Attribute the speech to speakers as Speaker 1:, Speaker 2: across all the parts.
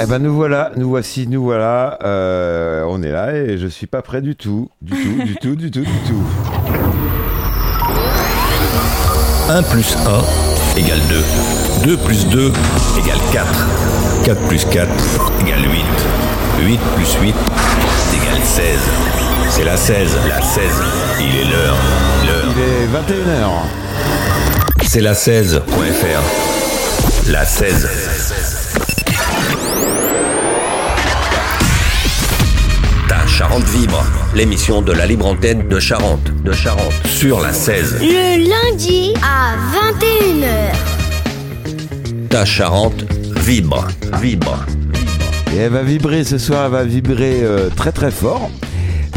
Speaker 1: Eh ben nous voilà, nous voici, nous voilà. Euh, on est là et je suis pas prêt du tout, du tout, du tout, du tout, du tout.
Speaker 2: 1 plus 1 égale 2. 2 plus 2 égale 4. 4 plus 4 égale 8. 8 plus 8 égale 16. C'est la 16, la 16. Il est l'heure, l'heure.
Speaker 1: Il est 21h.
Speaker 2: C'est la 16.fr. La 16. Charente vibre, l'émission de la libre antenne de Charente, de Charente, sur la 16.
Speaker 3: Le lundi à 21h.
Speaker 2: Ta Charente vibre, vibre.
Speaker 1: Et elle va vibrer ce soir, elle va vibrer euh, très très fort.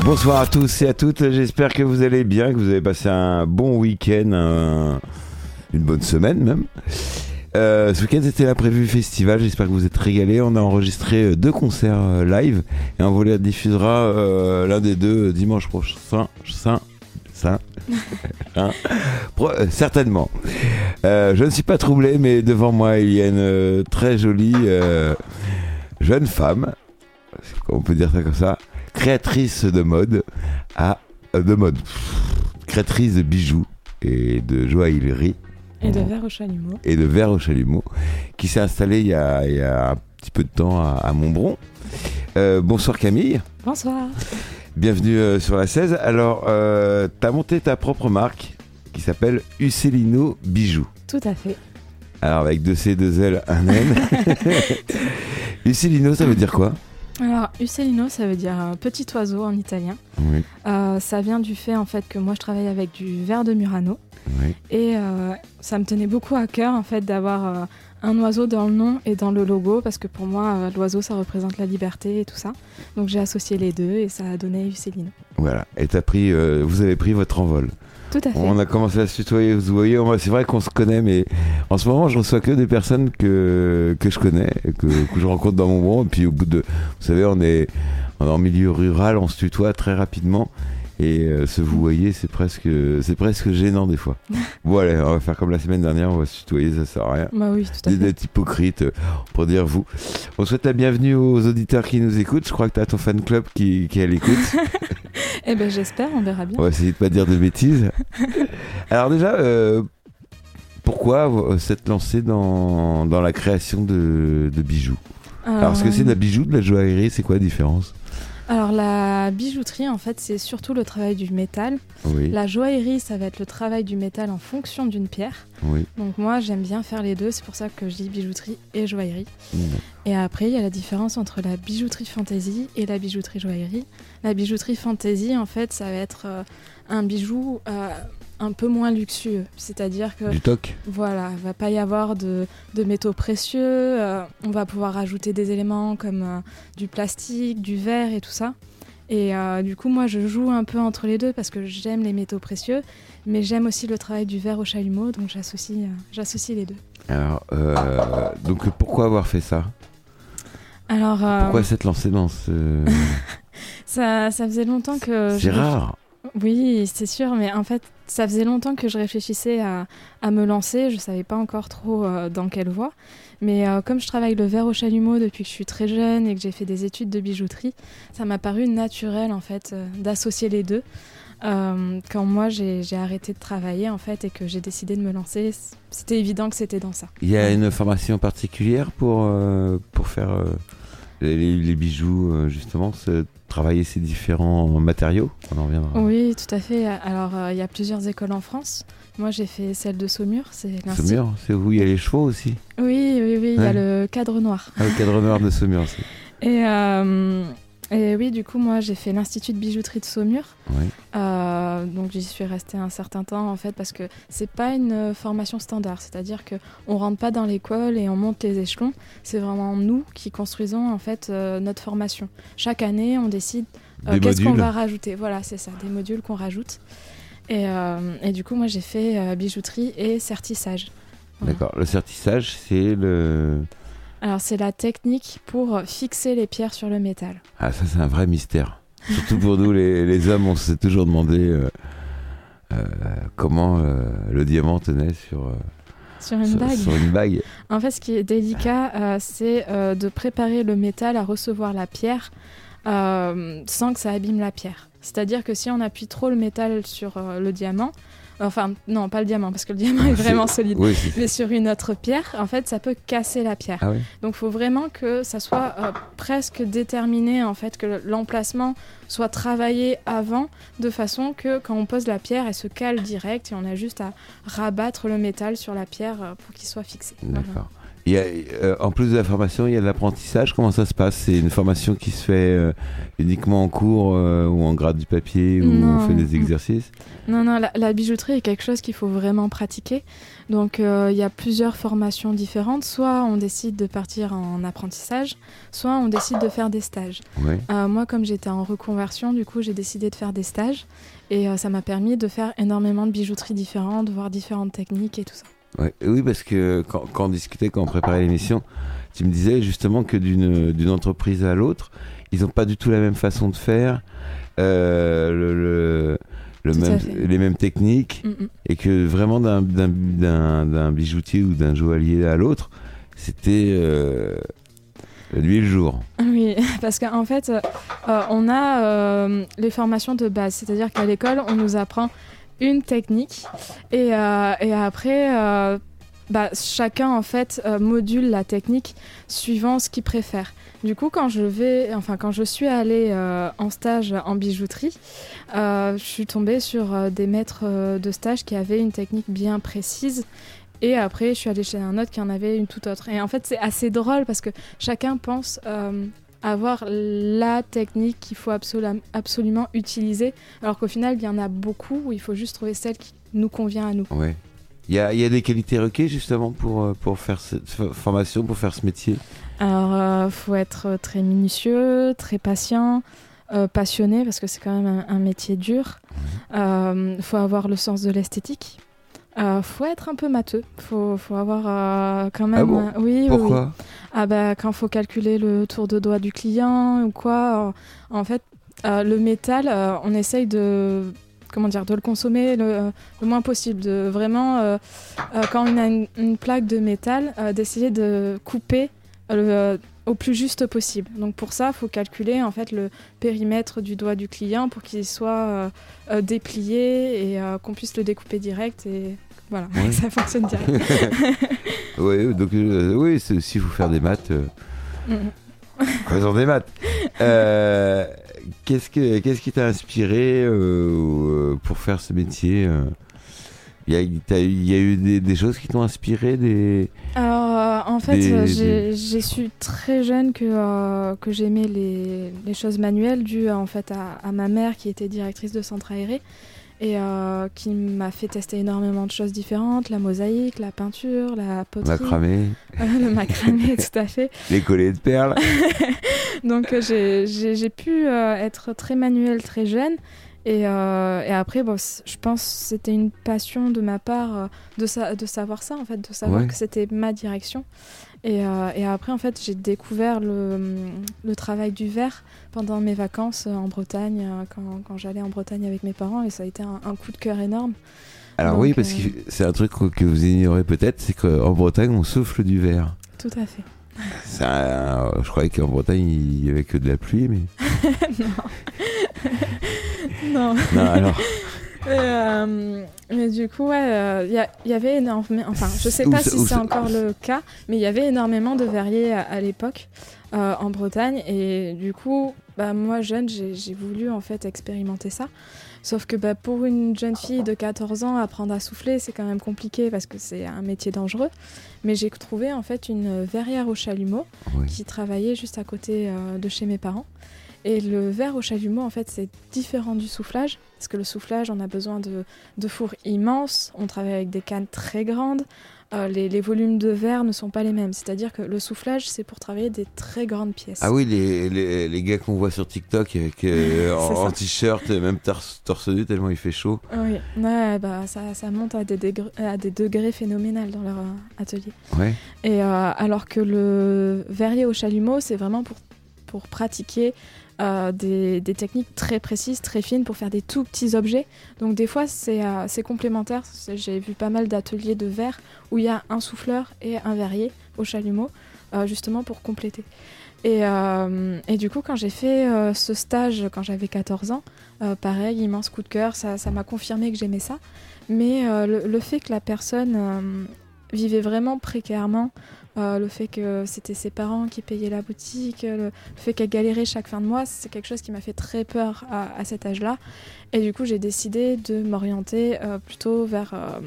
Speaker 1: Bonsoir à tous et à toutes, j'espère que vous allez bien, que vous avez passé un bon week-end, un- une bonne semaine même. Euh, ce week-end c'était la prévue festival, j'espère que vous êtes régalés. On a enregistré euh, deux concerts euh, live. Et on vous les diffusera l'un des deux dimanche prochain. Saint, hein, certainement. Je ne suis pas troublé, mais devant moi il y a une très jolie jeune femme, on peut dire ça comme ça, créatrice de mode, à, euh, de mode, pff, créatrice de bijoux et de joaillerie
Speaker 4: Et de verre au chalumeau.
Speaker 1: et de verre au chalumeau, qui s'est installée il y, a, il y a un petit peu de temps à, à Montbron. Euh, bonsoir Camille,
Speaker 4: Bonsoir.
Speaker 1: bienvenue euh, sur la 16. Alors, euh, tu as monté ta propre marque qui s'appelle Ucellino Bijoux.
Speaker 4: Tout à fait.
Speaker 1: Alors, avec deux C, deux L, un N. Ucellino, ça veut dire quoi?
Speaker 4: Alors, Uccellino, ça veut dire euh, petit oiseau en italien.
Speaker 1: Oui,
Speaker 4: Euh, ça vient du fait en fait que moi je travaille avec du verre de Murano
Speaker 1: oui.
Speaker 4: et euh, ça me tenait beaucoup à cœur en fait d'avoir un oiseau dans le nom et dans le logo parce que pour moi euh, l'oiseau ça représente la liberté et tout ça. Donc j'ai associé les deux et ça a donné Uccellino.
Speaker 1: Voilà. Et t'as pris, euh, vous avez pris votre envol.
Speaker 4: Tout à fait.
Speaker 1: On a commencé à se tutoyer, vous voyez, c'est vrai qu'on se connaît, mais en ce moment, je reçois que des personnes que, que je connais, que, que je rencontre dans mon monde. Et puis au bout de, vous savez, on est, on est en milieu rural, on se tutoie très rapidement. Et euh, se vous voyez, c'est presque, c'est presque gênant des fois. bon, allez, on va faire comme la semaine dernière, on va se tutoyer, ça sert à rien.
Speaker 4: Bah oui, tout à
Speaker 1: Des
Speaker 4: fait.
Speaker 1: d'être hypocrite euh, pour dire vous. On souhaite la bienvenue aux auditeurs qui nous écoutent. Je crois que tu as ton fan club qui, qui est à l'écoute.
Speaker 4: Eh ben j'espère, on verra bien.
Speaker 1: On va essayer de pas dire de bêtises. Alors déjà, euh, pourquoi euh, s'être lancé dans, dans la création de, de bijoux? Alors, est-ce que c'est de la bijou, de la joaillerie C'est quoi la différence?
Speaker 4: Alors la bijouterie en fait c'est surtout le travail du métal.
Speaker 1: Oui,
Speaker 4: La joaillerie ça va être le travail du métal en fonction d'une pierre.
Speaker 1: oui.
Speaker 4: Donc moi j'aime bien faire les deux, c'est pour ça que je dis bijouterie et joaillerie.
Speaker 1: Mm.
Speaker 4: Et après il y a la différence entre la bijouterie fantasy et la bijouterie joaillerie. La bijouterie fantasy en fait ça va être euh, un bijou euh, un peu moins luxueux, c'est-à-dire que
Speaker 1: Du toc.
Speaker 4: voilà, il va pas y avoir de, de métaux précieux, euh, on va pouvoir rajouter des éléments comme euh, du plastique, du verre et tout ça. Et euh, du coup, moi, je joue un peu entre les deux parce que j'aime les métaux précieux, mais j'aime aussi le travail du verre au chalumeau, donc j'associe j'associe les deux.
Speaker 1: Alors, donc pourquoi avoir fait ça?
Speaker 4: Alors,
Speaker 1: Pourquoi s'être lancé dans ce...
Speaker 4: ça, ça faisait longtemps que...
Speaker 1: C'est rare.
Speaker 4: Oui, c'est sûr, mais en fait, ça faisait longtemps que je réfléchissais à, à me lancer. Je savais pas encore trop euh, dans quelle voie. Mais euh, comme je travaille le verre au chalumeau depuis que je suis très jeune et que j'ai fait des études de bijouterie, ça m'a paru naturel en fait euh, d'associer les deux. Quand moi j'ai arrêté de travailler en fait et que j'ai décidé de me lancer, c'était évident que c'était dans ça.
Speaker 1: Il y a une formation particulière pour, pour faire les, les bijoux, justement, travailler ces différents matériaux On en reviendra.
Speaker 4: Oui, tout à fait. Alors euh, il y a plusieurs écoles en France. Moi j'ai fait celle de Saumur, c'est.
Speaker 1: Saumur, c'est où il y a les chevaux aussi?
Speaker 4: Oui, oui, oui, il y a le cadre noir.
Speaker 1: Ah, le cadre noir de Saumur aussi.
Speaker 4: Et, euh, et oui, du coup, moi, j'ai fait l'Institut de bijouterie de Saumur.
Speaker 1: Oui.
Speaker 4: Euh, donc, j'y suis restée un certain temps, en fait, parce que c'est pas une euh, formation standard. C'est-à-dire que on rentre pas dans l'école et on monte les échelons. C'est vraiment nous qui construisons, en fait, euh, notre formation. Chaque année, on décide euh, qu'est-ce qu'on va rajouter. Voilà, c'est ça, des modules qu'on rajoute. Et, et du coup, moi, j'ai fait bijouterie et certissage. Voilà.
Speaker 1: D'accord. Le certissage, c'est le.
Speaker 4: Alors, c'est la technique pour fixer les pierres sur le métal.
Speaker 1: Ah, ça, c'est un vrai mystère. Surtout pour nous, les, les hommes, on s'est toujours demandé euh, euh, comment euh, le diamant tenait sur,
Speaker 4: Sur une bague.
Speaker 1: sur une bague.
Speaker 4: En fait, ce qui est délicat, c'est de préparer le métal à recevoir la pierre sans que ça abîme la pierre. C'est-à-dire que si on appuie trop le métal sur le diamant, enfin non, pas le diamant parce que le diamant est vraiment solide,
Speaker 1: Oui,
Speaker 4: mais sur une autre pierre, en fait, ça peut casser la pierre.
Speaker 1: Ah oui.
Speaker 4: Donc, il faut vraiment que ça soit euh, presque déterminé, en fait, que l'emplacement soit travaillé avant, de façon que quand on pose la pierre, elle se cale direct et on a juste à rabattre le métal sur la pierre euh, pour qu'il soit fixé. Voilà.
Speaker 1: D'accord. Il y a, euh, en plus de la formation, il y a de l'apprentissage. Comment ça se passe? C'est une formation qui se fait euh, uniquement en cours euh, ou en grade du papier ou on fait des exercices?
Speaker 4: Non, non, la, la bijouterie est quelque chose qu'il faut vraiment pratiquer. Donc, il y a plusieurs formations différentes. Soit on décide de partir en apprentissage, soit on décide de faire des stages.
Speaker 1: Ouais.
Speaker 4: Moi, comme j'étais en reconversion, du coup, j'ai décidé de faire des stages. Et ça m'a permis de faire énormément de bijouteries différentes, de voir différentes techniques et tout ça.
Speaker 1: Ouais. Oui, parce que quand, quand on discutait, quand on préparait l'émission, tu me disais justement que d'une entreprise à l'autre, ils n'ont pas du tout la même façon de faire, euh, le, le- le
Speaker 4: Tout à
Speaker 1: même,
Speaker 4: fait.
Speaker 1: les mêmes techniques,
Speaker 4: Mm, mm.
Speaker 1: et que vraiment d'un- bijoutier ou d'un joaillier à l'autre, c'était euh, et le jour.
Speaker 4: Oui, parce qu'en fait, euh, on a euh, les formations de base, c'est-à-dire qu'à l'école, on nous apprend une technique et, euh, et après, euh, bah, chacun en fait euh, module la technique suivant ce qu'il préfère. Du coup, quand je vais, enfin quand je suis allée en stage en bijouterie, je suis tombée sur des maîtres de stage qui avaient une technique bien précise. Et après, je suis allée chez un autre qui en avait une toute autre. Et en fait, c'est assez drôle parce que chacun pense avoir la technique qu'il faut absolu- absolument utiliser, alors qu'au final, il y en a beaucoup où il faut juste trouver celle qui nous convient à nous.
Speaker 1: Ouais. Il y a, il y a des qualités requises justement pour, euh, pour faire cette formation, pour faire ce métier?
Speaker 4: Alors, il faut être très minutieux, très patient, euh, passionné, parce que c'est quand même un, un métier dur. Il faut avoir le sens de l'esthétique. Il faut être un peu matheux. Il faut, faut avoir euh, quand même...
Speaker 1: Ah bon
Speaker 4: euh, oui, oui, oui.
Speaker 1: Pourquoi?
Speaker 4: Ah bah quand faut calculer le tour de doigt du client ou quoi, euh, en fait euh, le métal, euh, on essaye de comment dire de le consommer le, le moins possible, de vraiment euh, euh, quand on a une, une plaque de métal, euh, d'essayer de couper le- au plus juste possible. Donc pour ça, il faut calculer en fait le périmètre du doigt du client pour qu'il soit euh, euh, déplié et euh, qu'on puisse le découper direct et voilà, ça fonctionne direct.
Speaker 1: Ouais, donc euh, oui, aussi faut faire des maths.
Speaker 4: Mhm.
Speaker 1: faisons des maths. Qu'est-ce que qu'est-ce qui t'a inspiré ou, pour faire ce métier Il y a, eu- il y a eu des, des choses qui t'ont inspiré, des
Speaker 4: Alors, euh, en fait,
Speaker 1: Des-
Speaker 4: j'ai su très jeune que, euh, que j'aimais les, les choses manuelles dues en fait à, à ma mère qui était directrice de centre aéré et euh, qui m'a fait tester énormément de choses différentes, la mosaïque, la peinture, la poterie,
Speaker 1: macramé,
Speaker 4: le macramé, tout à fait.
Speaker 1: les collets de perles
Speaker 4: Donc j'ai- pu être très manuelle très jeune. Et, euh, et après, bon, je pense que c'était une passion de ma part euh, de, sa- de savoir ça, en fait, de savoir
Speaker 1: Ouais.
Speaker 4: que c'était ma direction. Et, euh, et après, en fait, j'ai découvert le, le travail du verre pendant mes vacances en Bretagne, quand, quand j'allais en Bretagne avec mes parents, et ça a été un, un coup de cœur énorme.
Speaker 1: Alors
Speaker 4: Donc,
Speaker 1: oui, parce
Speaker 4: euh,
Speaker 1: que c'est un truc que vous ignorez peut-être, c'est qu'en Bretagne, on souffle du verre.
Speaker 4: Tout à fait.
Speaker 1: Un- je croyais qu'en Bretagne, il y avait que de la pluie, mais...
Speaker 4: non.
Speaker 1: Non, alors...
Speaker 4: Et, euh, mais du coup, ouais, il y, a- y avait énormément. Enfin, je sais
Speaker 1: Où
Speaker 4: pas si c'est encore le cas, mais il y avait énormément de verriers à, à l'époque euh, en Bretagne. Et du coup, bah, moi, jeune, j'ai j'ai voulu en fait expérimenter ça. Sauf que bah, pour une jeune fille de 14 ans, apprendre à souffler, c'est quand même compliqué parce que c'est un métier dangereux. Mais j'ai trouvé en fait une verrière au chalumeau
Speaker 1: Oui.
Speaker 4: qui travaillait juste à côté euh, de chez mes parents. Et le verre au chalumeau, en fait, c'est différent du soufflage, parce que le soufflage, on a besoin de, de fours immenses, on travaille avec des cannes très grandes, euh, les, les volumes de verre ne sont pas les mêmes. C'est-à-dire que le soufflage, c'est pour travailler des très grandes pièces.
Speaker 1: Ah oui, les, les, les gars qu'on voit sur TikTok avec, euh, en, t-shirt, même torse, torse nu tellement il fait chaud.
Speaker 4: Oui, ouais, bah, ça, ça monte à des, degrés, à des degrés phénoménales dans leur euh, atelier.
Speaker 1: Ouais.
Speaker 4: Et euh, alors que le verrier au chalumeau, c'est vraiment pour pour pratiquer euh, des, techniques très précises, très fines pour faire des tout petits objets. Donc des fois c'est euh, complémentaire. J'ai vu pas mal d'ateliers de verre où il y a un souffleur et un verrier au chalumeau, euh, justement pour compléter. Et, euh, et du coup, quand j'ai fait ce stage quand j'avais 14 ans, pareil, immense coup de cœur, ça m'a confirmé que j'aimais ça. Mais le, fait que la personne vivait vraiment précairement, euh, le fait que c'était ses parents qui payaient la boutique, le, fait qu'elle galérait chaque fin de mois, c'est quelque chose qui m'a fait très peur à, à cet âge-là. Et du coup, j'ai décidé de m'orienter euh, plutôt vers euh,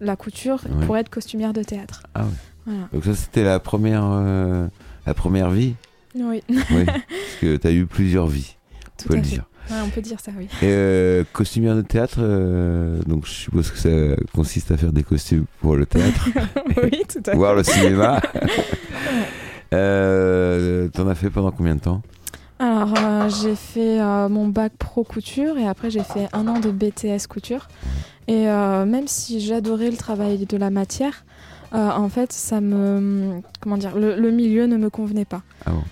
Speaker 4: la couture
Speaker 1: Ouais.
Speaker 4: pour être costumière de théâtre.
Speaker 1: Ah ouais.
Speaker 4: Voilà.
Speaker 1: Donc ça, c'était la première, la première vie?
Speaker 4: Oui,
Speaker 1: Oui. Parce que tu as eu plusieurs vies, on
Speaker 4: tout
Speaker 1: peut le
Speaker 4: fait.
Speaker 1: dire.
Speaker 4: Ouais, on peut dire ça, oui.
Speaker 1: Et euh, costumière de théâtre, euh, donc je suppose que ça consiste à faire des costumes pour le théâtre,
Speaker 4: oui, tout à fait.
Speaker 1: voire le cinéma. euh, T'en as fait pendant combien de temps?
Speaker 4: Alors, euh, j'ai fait euh, mon bac pro couture et après j'ai fait un an de BTS couture. Et euh, même si j'adorais le travail de la matière, en fait, ça me. Comment dire Le, le milieu ne me convenait pas.
Speaker 1: Ah bon?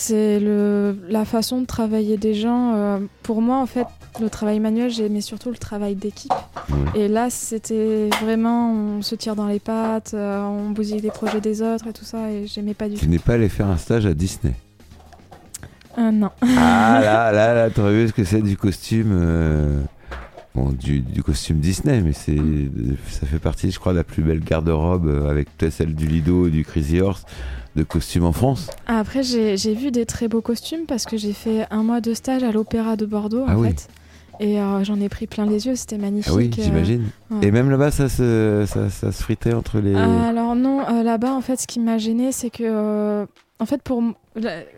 Speaker 4: C'est le, la façon de travailler des gens. euh, pour moi, en fait, le travail manuel, j'aimais surtout le travail d'équipe. Et là, c'était vraiment. On se tire dans les pattes, euh, on bousille les projets des autres et tout ça, et j'aimais pas du
Speaker 1: Tu
Speaker 4: tout.
Speaker 1: n'es pas allé faire un stage à Disney?
Speaker 4: Euh, non.
Speaker 1: Ah là, là, là, t'aurais vu ce que c'est du costume. Bon, du, du costume Disney, mais c'est, ça fait partie, je crois, de la plus belle garde-robe euh, avec peut-être celle du Lido et du Crazy Horse de costumes en France.
Speaker 4: Après, j'ai j'ai vu des très beaux costumes parce que j'ai fait un mois de stage à l'Opéra de Bordeaux,
Speaker 1: Ah
Speaker 4: en
Speaker 1: oui.
Speaker 4: fait. Et euh, j'en ai pris plein les yeux, c'était magnifique.
Speaker 1: Ah oui,
Speaker 4: euh.
Speaker 1: j'imagine.
Speaker 4: ouais.
Speaker 1: Et même là-bas, ça se, ça, ça se fritait entre les.
Speaker 4: Alors non, là-bas, en fait, ce qui m'a gêné, c'est que, en fait, pour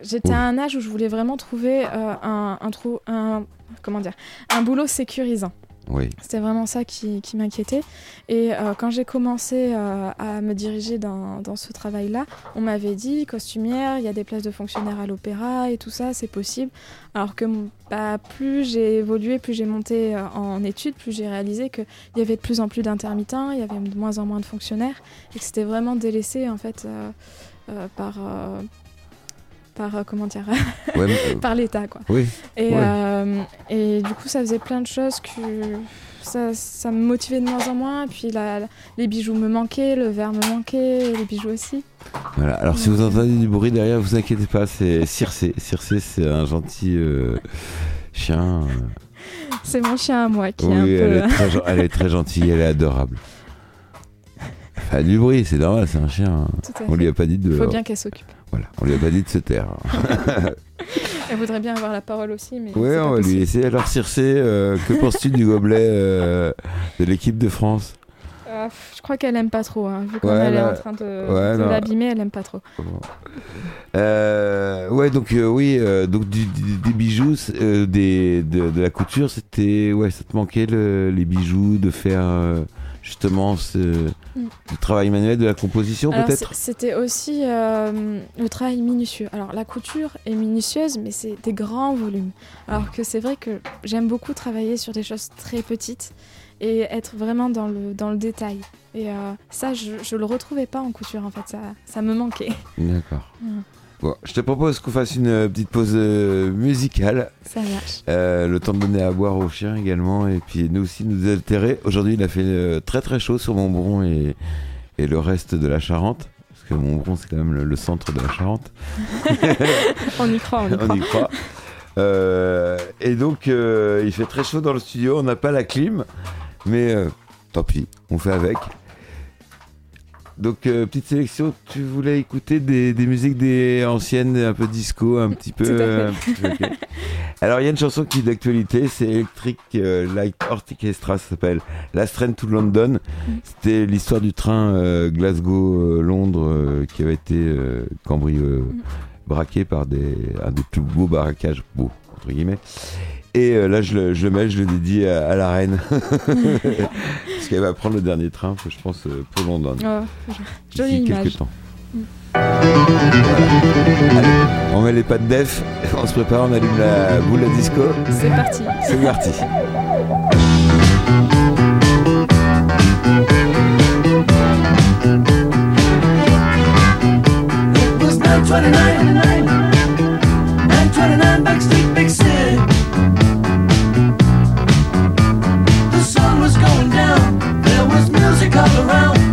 Speaker 4: j'étais à un âge où je voulais vraiment trouver un, un trou, un comment dire, un boulot sécurisant. C'était vraiment ça qui, qui m'inquiétait. Et euh, quand j'ai commencé euh, à me diriger dans, ce travail-là, on m'avait dit, costumière, il y a des places de fonctionnaires à l'opéra et tout ça, c'est possible. Alors que bah, plus j'ai évolué, plus j'ai monté euh, en études, plus j'ai réalisé qu'il y avait de plus en plus d'intermittents, il y avait de moins en moins de fonctionnaires, et que c'était vraiment délaissé en fait par... par euh, comment dire
Speaker 1: Ouais, mais, euh,
Speaker 4: par l'État quoi.
Speaker 1: oui.
Speaker 4: Et,
Speaker 1: Ouais.
Speaker 4: euh, et du coup, ça faisait plein de choses que ça, ça me motivait de moins en moins. Puis la- la- les bijoux me manquaient, le verre me manquait, les bijoux aussi.
Speaker 1: Voilà. Alors, si vous entendez du bruit derrière, vous inquiétez pas, c'est Circé. Circé, c'est un gentil chien.
Speaker 4: C'est mon chien à moi qui est un
Speaker 1: elle,
Speaker 4: peu.
Speaker 1: est très, elle est très gentille, elle est adorable. Enfin, du bruit, c'est normal, c'est un chien. hein.
Speaker 4: Tout à
Speaker 1: On
Speaker 4: fait.
Speaker 1: lui a pas dit de.
Speaker 4: Faut bien qu'elle s'occupe.
Speaker 1: Voilà, on lui a pas dit de se taire.
Speaker 4: Elle voudrait bien avoir la parole aussi, mais.
Speaker 1: Ouais, on va lui laisser. Alors, Circé, euh, que penses-tu du gobelet euh, de l'équipe de France?
Speaker 4: Euh, pff, je crois qu'elle aime pas trop. hein. Vu
Speaker 1: Ouais,
Speaker 4: elle
Speaker 1: là-
Speaker 4: est en train de,
Speaker 1: ouais,
Speaker 4: de
Speaker 1: non.
Speaker 4: l'abîmer, elle aime pas trop.
Speaker 1: Euh, ouais, donc euh, oui, donc du- du- des bijoux, des, de, de la couture, c'était ouais, ça te manquait le- les bijoux, de faire justement ce
Speaker 4: Mm.
Speaker 1: du travail manuel, de la composition peut-être.
Speaker 4: C'était aussi euh, le travail minutieux. Alors la couture est minutieuse, mais c'est des grands volumes. Alors que c'est vrai que j'aime beaucoup travailler sur des choses très petites et être vraiment dans le, dans le détail. Et euh, ça, je, je le retrouvais pas en couture en fait, ça, ça me manquait.
Speaker 1: D'accord.
Speaker 4: Mm.
Speaker 1: Bon, je te propose qu'on fasse une euh, petite pause euh, musicale,
Speaker 4: Ça marche.
Speaker 1: euh, le temps de donner à boire aux chiens également, et puis nous aussi nous altérer. Aujourd'hui, il a fait très très chaud sur Montbron et, et le reste de la Charente. Parce que Montbron, c'est quand même le, le centre de la Charente.
Speaker 4: On y croit, on y
Speaker 1: on
Speaker 4: croit.
Speaker 1: y croit. Euh, et donc, euh, il fait très chaud dans le studio. On n'a pas la clim, mais tant pis, on fait avec. Donc, euh, petite sélection. Tu voulais écouter des, des musiques des anciennes, un peu disco, un petit peu. Euh, un petit peu, ok. Alors, il y a une chanson qui est d'actualité. C'est Electric euh, Light Orchestra. Ça s'appelle Last Train to London. C'était l'histoire du train euh, Glasgow-Londres euh, qui avait été cambri- euh, braqué par des, un des plus beaux barracages, beaux, entre guillemets. Et euh, là, je le, je le mets, je le dédie à, à la reine. Parce qu'elle va prendre le dernier train, je pense, euh, pour London.
Speaker 4: Oh, jolie
Speaker 1: quelques
Speaker 4: image.
Speaker 1: temps. Voilà. Allez, on met les pattes def, on se prépare, on allume la boule à disco.
Speaker 4: C'est parti.
Speaker 1: C'est parti.
Speaker 5: It was 929
Speaker 6: lives Come around.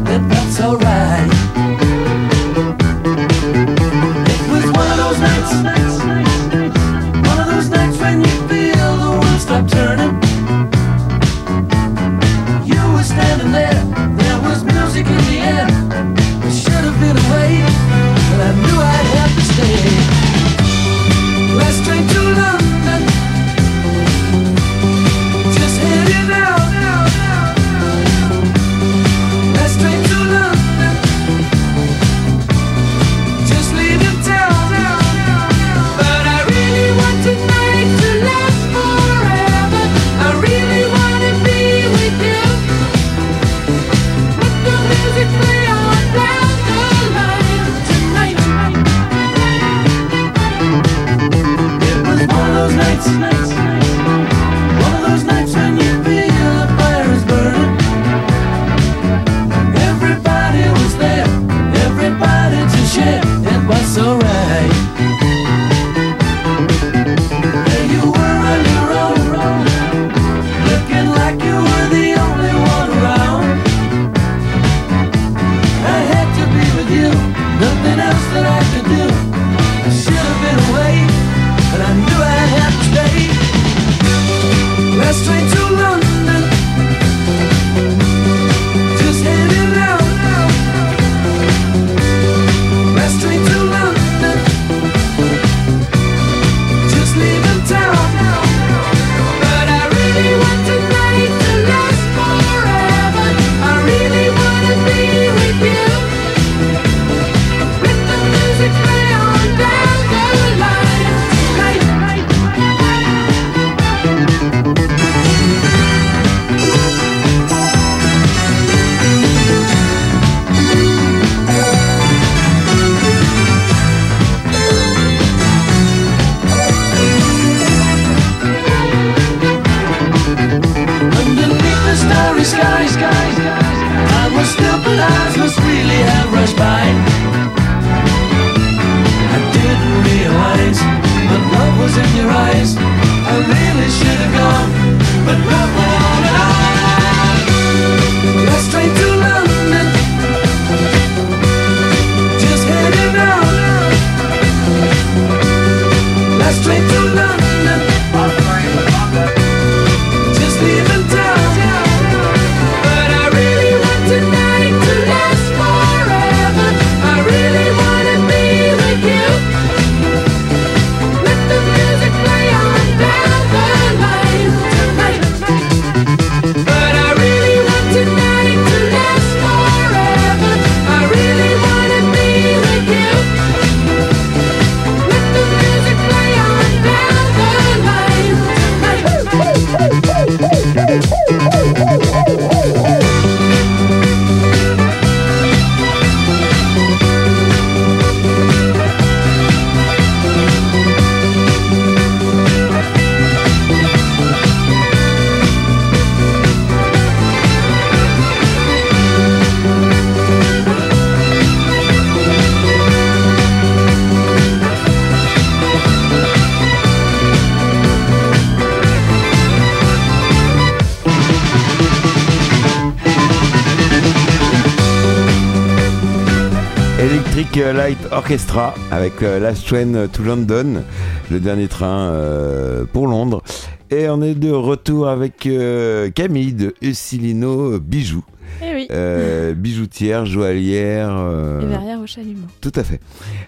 Speaker 1: Electric Light Orchestra avec euh, Last Train to London, le dernier train euh, pour Londres. Et on est de retour avec euh, Camille de Ussilino Bijoux.
Speaker 4: Eh oui.
Speaker 1: Euh, bijoutière, joaillière. euh,
Speaker 4: Et derrière au chalumeau.
Speaker 1: Tout à fait.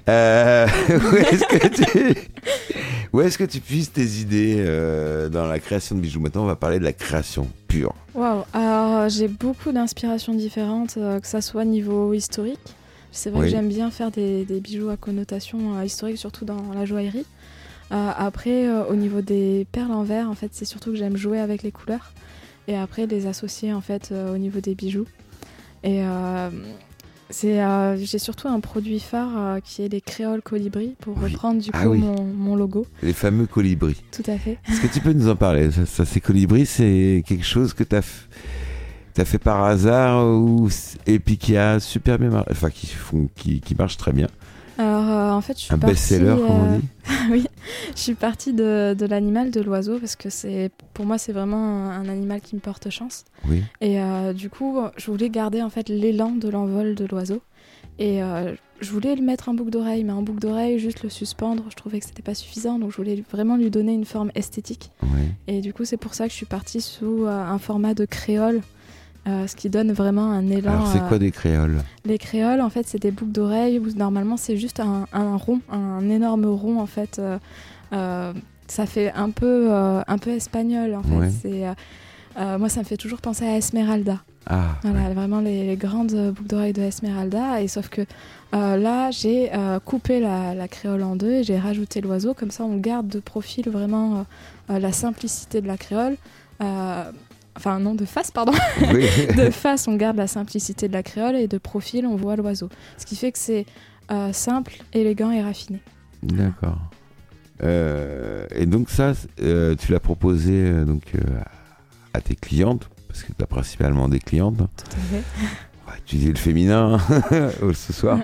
Speaker 1: Euh, où est-ce que tu, où est-ce que tu puisses tes idées dans la création de bijoux? Maintenant, on va parler de la création pure.
Speaker 4: Waouh. Alors j'ai beaucoup d'inspirations différentes, que ça soit niveau historique. C'est vrai
Speaker 1: Oui.
Speaker 4: que j'aime bien faire des, des bijoux à connotation euh, historique, surtout dans la joaillerie. Euh, après, euh, au niveau des perles en verre, en fait, c'est surtout que j'aime jouer avec les couleurs et après les associer en fait au niveau des bijoux. Et j'ai surtout un produit phare qui est les créoles colibri pour
Speaker 1: Oui.
Speaker 4: reprendre du coup
Speaker 1: Ah oui.
Speaker 4: mon, mon logo.
Speaker 1: Les fameux colibris.
Speaker 4: Tout à fait.
Speaker 1: Est-ce que tu peux nous en parler? Ça, ça, ces colibris, c'est quelque chose que tu as, fait par hasard ou et puis qui a super bien marché, enfin qui, font, qui, qui marche très bien.
Speaker 4: Alors euh, en fait, je suis
Speaker 1: Un best-seller, comme on
Speaker 4: euh,
Speaker 1: dit.
Speaker 4: oui, je suis partie de, de l'animal, de l'oiseau, parce que c'est pour moi c'est vraiment un, un animal qui me porte chance.
Speaker 1: Oui.
Speaker 4: Et euh, du coup, je voulais garder en fait l'élan de l'envol de l'oiseau. Et euh, je voulais le mettre en boucle d'oreille, mais en boucle d'oreille, juste le suspendre, je trouvais que c'était pas suffisant, donc je voulais vraiment lui donner une forme esthétique.
Speaker 1: oui.
Speaker 4: Et du coup, c'est pour ça que je suis partie sous euh, un format de créole. Euh, ce qui donne vraiment un élan.
Speaker 1: Alors, c'est
Speaker 4: euh,
Speaker 1: quoi des créoles
Speaker 4: les créoles, en fait, c'est des boucles d'oreilles où normalement c'est juste un, un rond, un énorme rond en fait. euh, euh, ça fait un peu, euh, un peu espagnol en fait.
Speaker 1: Ouais.
Speaker 4: Euh, euh, moi, ça me fait toujours penser à Esmeralda.
Speaker 1: Ah,
Speaker 4: Voilà, vraiment les, les grandes boucles d'oreilles de Esmeralda. Et sauf que euh, là, j'ai euh, coupé la, la créole en deux et j'ai rajouté l'oiseau. Comme ça, on garde de profil vraiment euh, euh, la simplicité de la créole. Enfin, non, de face, pardon
Speaker 1: oui.
Speaker 4: de face, on garde la simplicité de la créole et de profil, on voit l'oiseau. Ce qui fait que c'est euh, simple, élégant et raffiné.
Speaker 1: D'accord. Euh, et donc ça, euh, tu l'as proposé donc à tes clientes, parce que tu as principalement des clientes.
Speaker 4: Tout à fait.
Speaker 1: On va utiliser le féminin ce soir.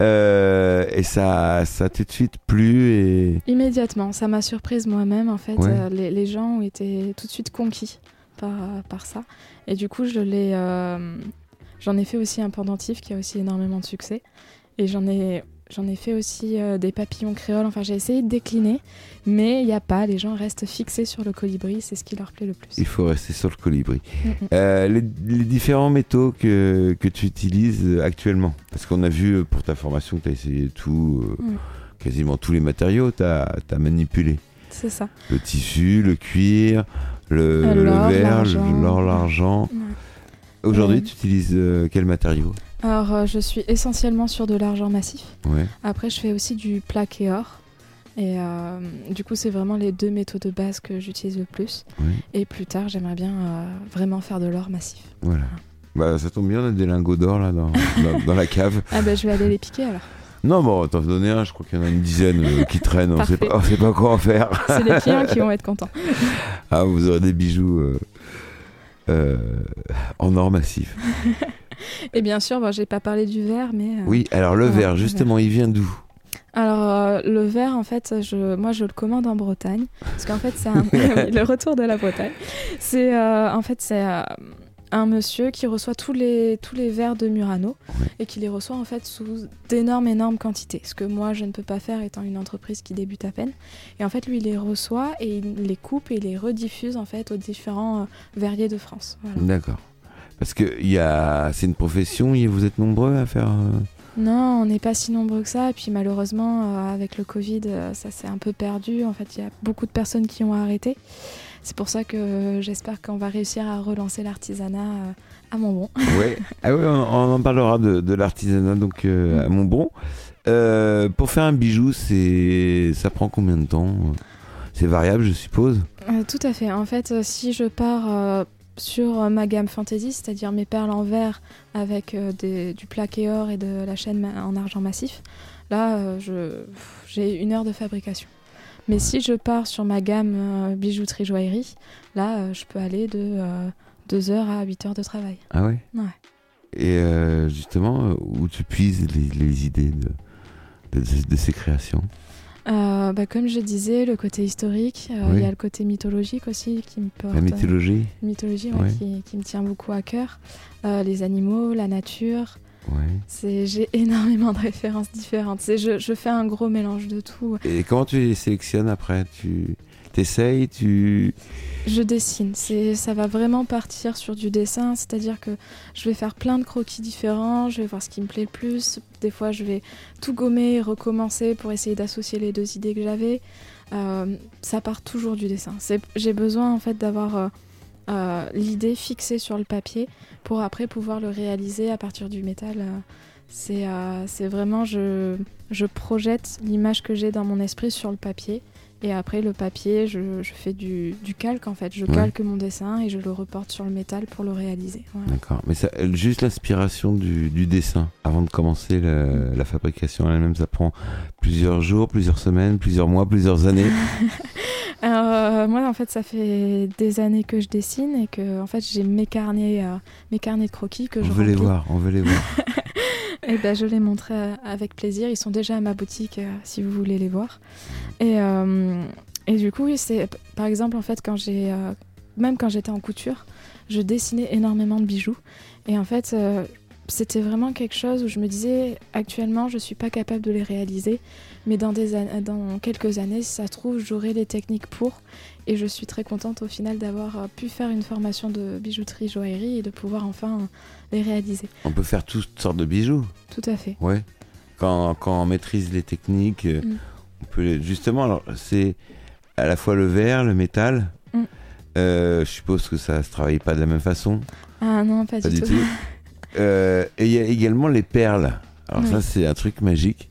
Speaker 1: Et ça, ça a tout de suite plu et
Speaker 4: Immédiatement, ça m'a surprise moi-même. En fait,
Speaker 1: Ouais.
Speaker 4: Les, les gens ont été tout de suite conquis par, par ça. Et du coup, je l'ai, euh, j'en ai fait aussi un pendentif qui a aussi énormément de succès. Et j'en ai, j'en ai fait aussi euh, des papillons créoles. Enfin, j'ai essayé de décliner, mais il n'y a pas. Les gens restent fixés sur le colibri. C'est ce qui leur plaît le plus.
Speaker 1: il faut rester sur le colibri.
Speaker 4: Mm, mm.
Speaker 1: Euh, les, les différents métaux que, que tu utilises actuellement, parce qu'on a vu pour ta formation que tu as essayé tout,
Speaker 4: Mm.
Speaker 1: quasiment tous les matériaux, tu as, manipulé.
Speaker 4: C'est ça.
Speaker 1: Le tissu, le cuir, le, verre, l'or, l'argent.
Speaker 4: Ouais.
Speaker 1: Aujourd'hui, tu utilises euh, quel matériau?
Speaker 4: Alors, euh, je suis essentiellement sur de l'argent massif.
Speaker 1: Ouais.
Speaker 4: Après, je fais aussi du plaqué or. Et euh, du coup, c'est vraiment les deux métaux de base que j'utilise le plus.
Speaker 1: Oui.
Speaker 4: Et plus tard, j'aimerais bien euh, vraiment faire de l'or massif.
Speaker 1: Voilà. Bah, ça tombe bien, on a des lingots d'or là dans, dans, dans la cave.
Speaker 4: Ah bah, je vais aller les piquer alors.
Speaker 1: Non, bon, t'en donner un, je crois qu'il y en a une dizaine euh, qui traînent, on sait, pas, on sait pas quoi en faire.
Speaker 4: C'est les clients qui vont être contents.
Speaker 1: Ah, vous aurez des bijoux euh, euh, en or massif.
Speaker 4: Et bien sûr, bon, j'ai pas parlé du verre, mais.
Speaker 1: Oui, alors le verre, justement, il vient d'où?
Speaker 4: Alors, le verre, en fait, je, moi, je le commande en Bretagne. Parce qu'en fait, c'est un- le retour de la Bretagne. C'est, en fait, c'est un monsieur qui reçoit tous les, tous les verres de Murano et qui les reçoit, en fait, sous d'énormes, énormes quantités. Ce que moi, je ne peux pas faire étant une entreprise qui débute à peine. Et en fait, lui, il les reçoit et il les coupe et il les rediffuse, en fait, aux différents euh, verriers de France. Voilà.
Speaker 1: D'accord. Parce que y a... c'est une profession, et vous êtes nombreux à faire. euh,
Speaker 4: Non, on n'est pas si nombreux que ça. Et puis malheureusement, euh, avec le Covid, ça s'est un peu perdu. En fait, il y a beaucoup de personnes qui ont arrêté. C'est pour ça que j'espère qu'on va réussir à relancer l'artisanat euh, à Montbron.
Speaker 1: Ouais. Ah ouais, on, on en parlera de, de l'artisanat donc euh,
Speaker 4: Mm.
Speaker 1: à Montbron. Euh, pour faire un bijou, c'est ça prend combien de temps? C'est variable, je suppose?
Speaker 4: Euh, tout à fait. En fait, si je pars sur ma gamme fantasy, c'est-à-dire mes perles en verre avec des- du plaqué or et de la chaîne en argent massif, là, j'ai une heure de fabrication. Mais si je pars sur ma gamme euh, bijouterie joaillerie, là, euh, je peux aller de 2 heures à 8 heures de travail.
Speaker 1: Ah ouais?
Speaker 4: Ouais.
Speaker 1: Et euh, justement, euh, où tu puises les, les idées de, de, de- de ces créations?
Speaker 4: Euh, bah, comme je disais, le côté historique, euh, il
Speaker 1: Oui.
Speaker 4: y a le côté mythologique aussi qui me porte.
Speaker 1: La mythologie
Speaker 4: mythologie, ouais,
Speaker 1: Ouais.
Speaker 4: qui, qui me tient beaucoup à cœur. Euh, les animaux, la nature.
Speaker 1: Ouais.
Speaker 4: J'ai énormément de références différentes. C'est, je, je fais un gros mélange de tout.
Speaker 1: Et comment tu les sélectionnes après? Tu t'essayes Tu
Speaker 4: Je dessine. C'est, ça va vraiment partir sur du dessin, c'est-à-dire que je vais faire plein de croquis différents. Je vais voir ce qui me plaît le plus. Des fois, je vais tout gommer, recommencer pour essayer d'associer les deux idées que j'avais. Euh, ça part toujours du dessin. J'ai besoin en fait d'avoir euh, euh, l'idée fixée sur le papier pour après pouvoir le réaliser à partir du métal. euh, c'est, euh, c'est vraiment, je, je projette l'image que j'ai dans mon esprit sur le papier. Et après, le papier, je, je fais du, du calque en fait. Je
Speaker 1: Ouais.
Speaker 4: calque mon dessin et je le reporte sur le métal pour le réaliser. Voilà.
Speaker 1: D'accord. Mais ça, juste l'inspiration du, du dessin avant de commencer la, la fabrication elle-même, ça prend plusieurs jours, plusieurs semaines, plusieurs mois, plusieurs années.
Speaker 4: Alors, euh, moi, en fait, ça fait des années que je dessine et que en fait, j'ai mes carnets, euh, mes carnets de croquis que
Speaker 1: on
Speaker 4: je
Speaker 1: veut les voir, on veut les voir.
Speaker 4: Et ben, je les montrerai euh, avec plaisir. Ils sont déjà à ma boutique euh, si vous voulez les voir. Et, euh, et du coup, oui, c'est par exemple en fait quand j'ai même quand j'étais en couture, je dessinais énormément de bijoux. Et en fait, c'était vraiment quelque chose où je me disais actuellement, je suis pas capable de les réaliser, mais dans des an- dans quelques années, si ça se trouve, j'aurai les techniques pour. Et je suis très contente au final d'avoir euh, pu faire une formation de bijouterie joaillerie et de pouvoir enfin les réaliser.
Speaker 1: On peut faire toutes sortes de bijoux.
Speaker 4: Tout à fait.
Speaker 1: Ouais. Quand, quand on maîtrise les techniques, euh,
Speaker 4: Mm.
Speaker 1: on peut les- justement. C'est à la fois le verre, le métal.
Speaker 4: Mm.
Speaker 1: Euh, je suppose que ça se travaille pas de la même façon.
Speaker 4: Ah non, pas,
Speaker 1: Pas
Speaker 4: du
Speaker 1: du
Speaker 4: tout.
Speaker 1: tout. Euh, et il y a également les perles. Alors
Speaker 4: Oui.
Speaker 1: ça c'est un truc magique.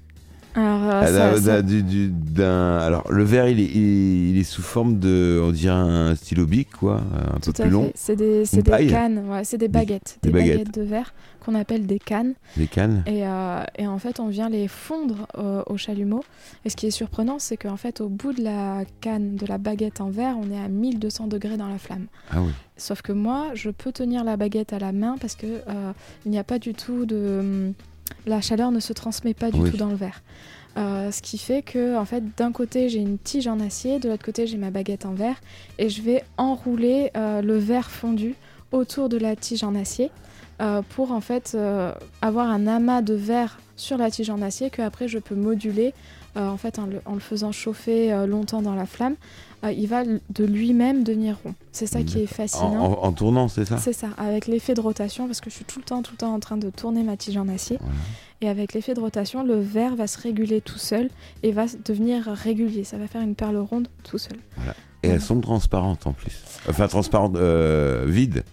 Speaker 4: Alors, euh,
Speaker 1: Ah,
Speaker 4: ça-
Speaker 1: du- du- alors le verre il est, il, il est sous forme de on dirait un stylo bic quoi un
Speaker 4: tout
Speaker 1: peu plus long.
Speaker 4: C'est des, des cannes, ouais, c'est des baguettes,
Speaker 1: des
Speaker 4: des,
Speaker 1: baguettes.
Speaker 4: baguettes. de verre qu'on appelle des cannes.
Speaker 1: les cannes
Speaker 4: Et, euh, et en fait, on vient les fondre euh, au chalumeau. Et ce qui est surprenant, c'est qu'en fait, au bout de la canne, de la baguette en verre, on est à 1200 degrés dans la flamme.
Speaker 1: ah oui
Speaker 4: Sauf que moi, je peux tenir la baguette à la main parce que euh, il n'y a pas du tout de la chaleur ne se transmet pas du
Speaker 1: Oui.
Speaker 4: tout dans le verre. Euh, ce qui fait que en fait d'un côté j'ai une tige en acier, de l'autre côté j'ai ma baguette en verre et je vais enrouler euh, le verre fondu autour de la tige en acier euh, pour en fait euh, avoir un amas de verre sur la tige en acier que après je peux moduler euh, en fait en le, en le faisant chauffer longtemps dans la flamme, il va de lui-même devenir rond. C'est ça qui est fascinant.
Speaker 1: en- en tournant c'est ça?
Speaker 4: C'est ça, avec l'effet de rotation, parce que je suis tout le temps, tout le temps en train de tourner ma tige en acier.
Speaker 1: Voilà.
Speaker 4: Et avec l'effet de rotation, le verre va se réguler tout seul et va devenir régulier. Ça va faire une perle ronde tout seul.
Speaker 1: et elles sont transparentes en plus enfin transparentes vides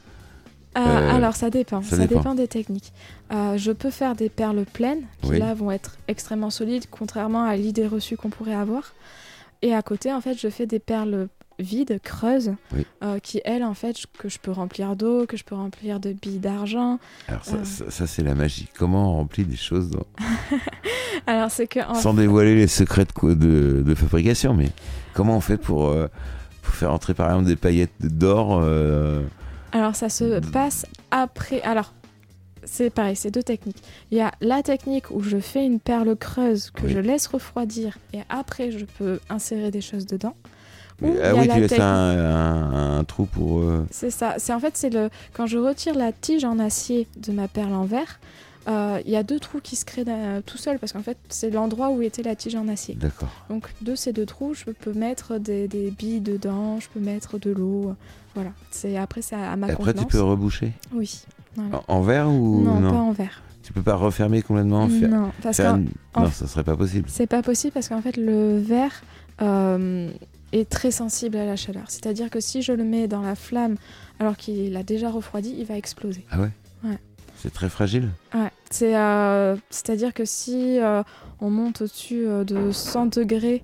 Speaker 4: Euh,
Speaker 1: Euh,
Speaker 4: alors ça dépend,
Speaker 1: ça
Speaker 4: ça,
Speaker 1: dépend.
Speaker 4: dépend. des techniques. Euh, je peux faire des perles pleines qui
Speaker 1: Oui.
Speaker 4: là vont être extrêmement solides, contrairement à l'idée reçue qu'on pourrait avoir. Et à côté, en fait, je fais des perles vides, creuses,
Speaker 1: Oui.
Speaker 4: euh, qui elles, en fait, que je peux remplir d'eau, que je peux remplir de billes d'argent.
Speaker 1: alors ça,
Speaker 4: Ouais.
Speaker 1: ça, ça, c'est la magie comment on remplit des choses dans-
Speaker 4: Alors c'est que en
Speaker 1: sans dévoiler les secrets de, co- de, de fabrication mais comment on fait pour pour faire entrer par exemple des paillettes d'or
Speaker 4: Alors ça se passe après. Alors c'est pareil, c'est deux techniques. Il y a la technique où je fais une perle creuse que
Speaker 1: Oui.
Speaker 4: je laisse refroidir et après je peux insérer des choses dedans. Ou
Speaker 1: Mais-
Speaker 4: il y
Speaker 1: ah
Speaker 4: a
Speaker 1: oui, tu laisses un, un- un trou pour. euh,
Speaker 4: C'est ça. C'est en fait c'est le quand je retire la tige en acier de ma perle en verre, euh, il y a deux trous qui se créent tout seul parce qu'en fait c'est l'endroit où était la tige en acier.
Speaker 1: D'accord.
Speaker 4: Donc de ces deux trous, je peux mettre des, des billes dedans, je peux mettre de l'eau. Voilà. C'est après c'est à, à ma
Speaker 1: Après, tu peux reboucher.
Speaker 4: Oui. Voilà.
Speaker 1: En, en verre ou
Speaker 4: non,
Speaker 1: non,
Speaker 4: pas en verre.
Speaker 1: Tu peux pas refermer complètement faire-
Speaker 4: Non, parce
Speaker 1: faire
Speaker 4: en-
Speaker 1: Non, ça serait pas possible.
Speaker 4: c'est pas possible parce qu'en fait le verre euh, est très sensible à la chaleur. C'est-à-dire que si je le mets dans la flamme alors qu'il a déjà refroidi, il va exploser.
Speaker 1: Ah ouais
Speaker 4: Ouais.
Speaker 1: C'est très fragile.
Speaker 4: Ouais, c'est euh, c'est-à-dire que si euh, on monte au-dessus de 100 degrés,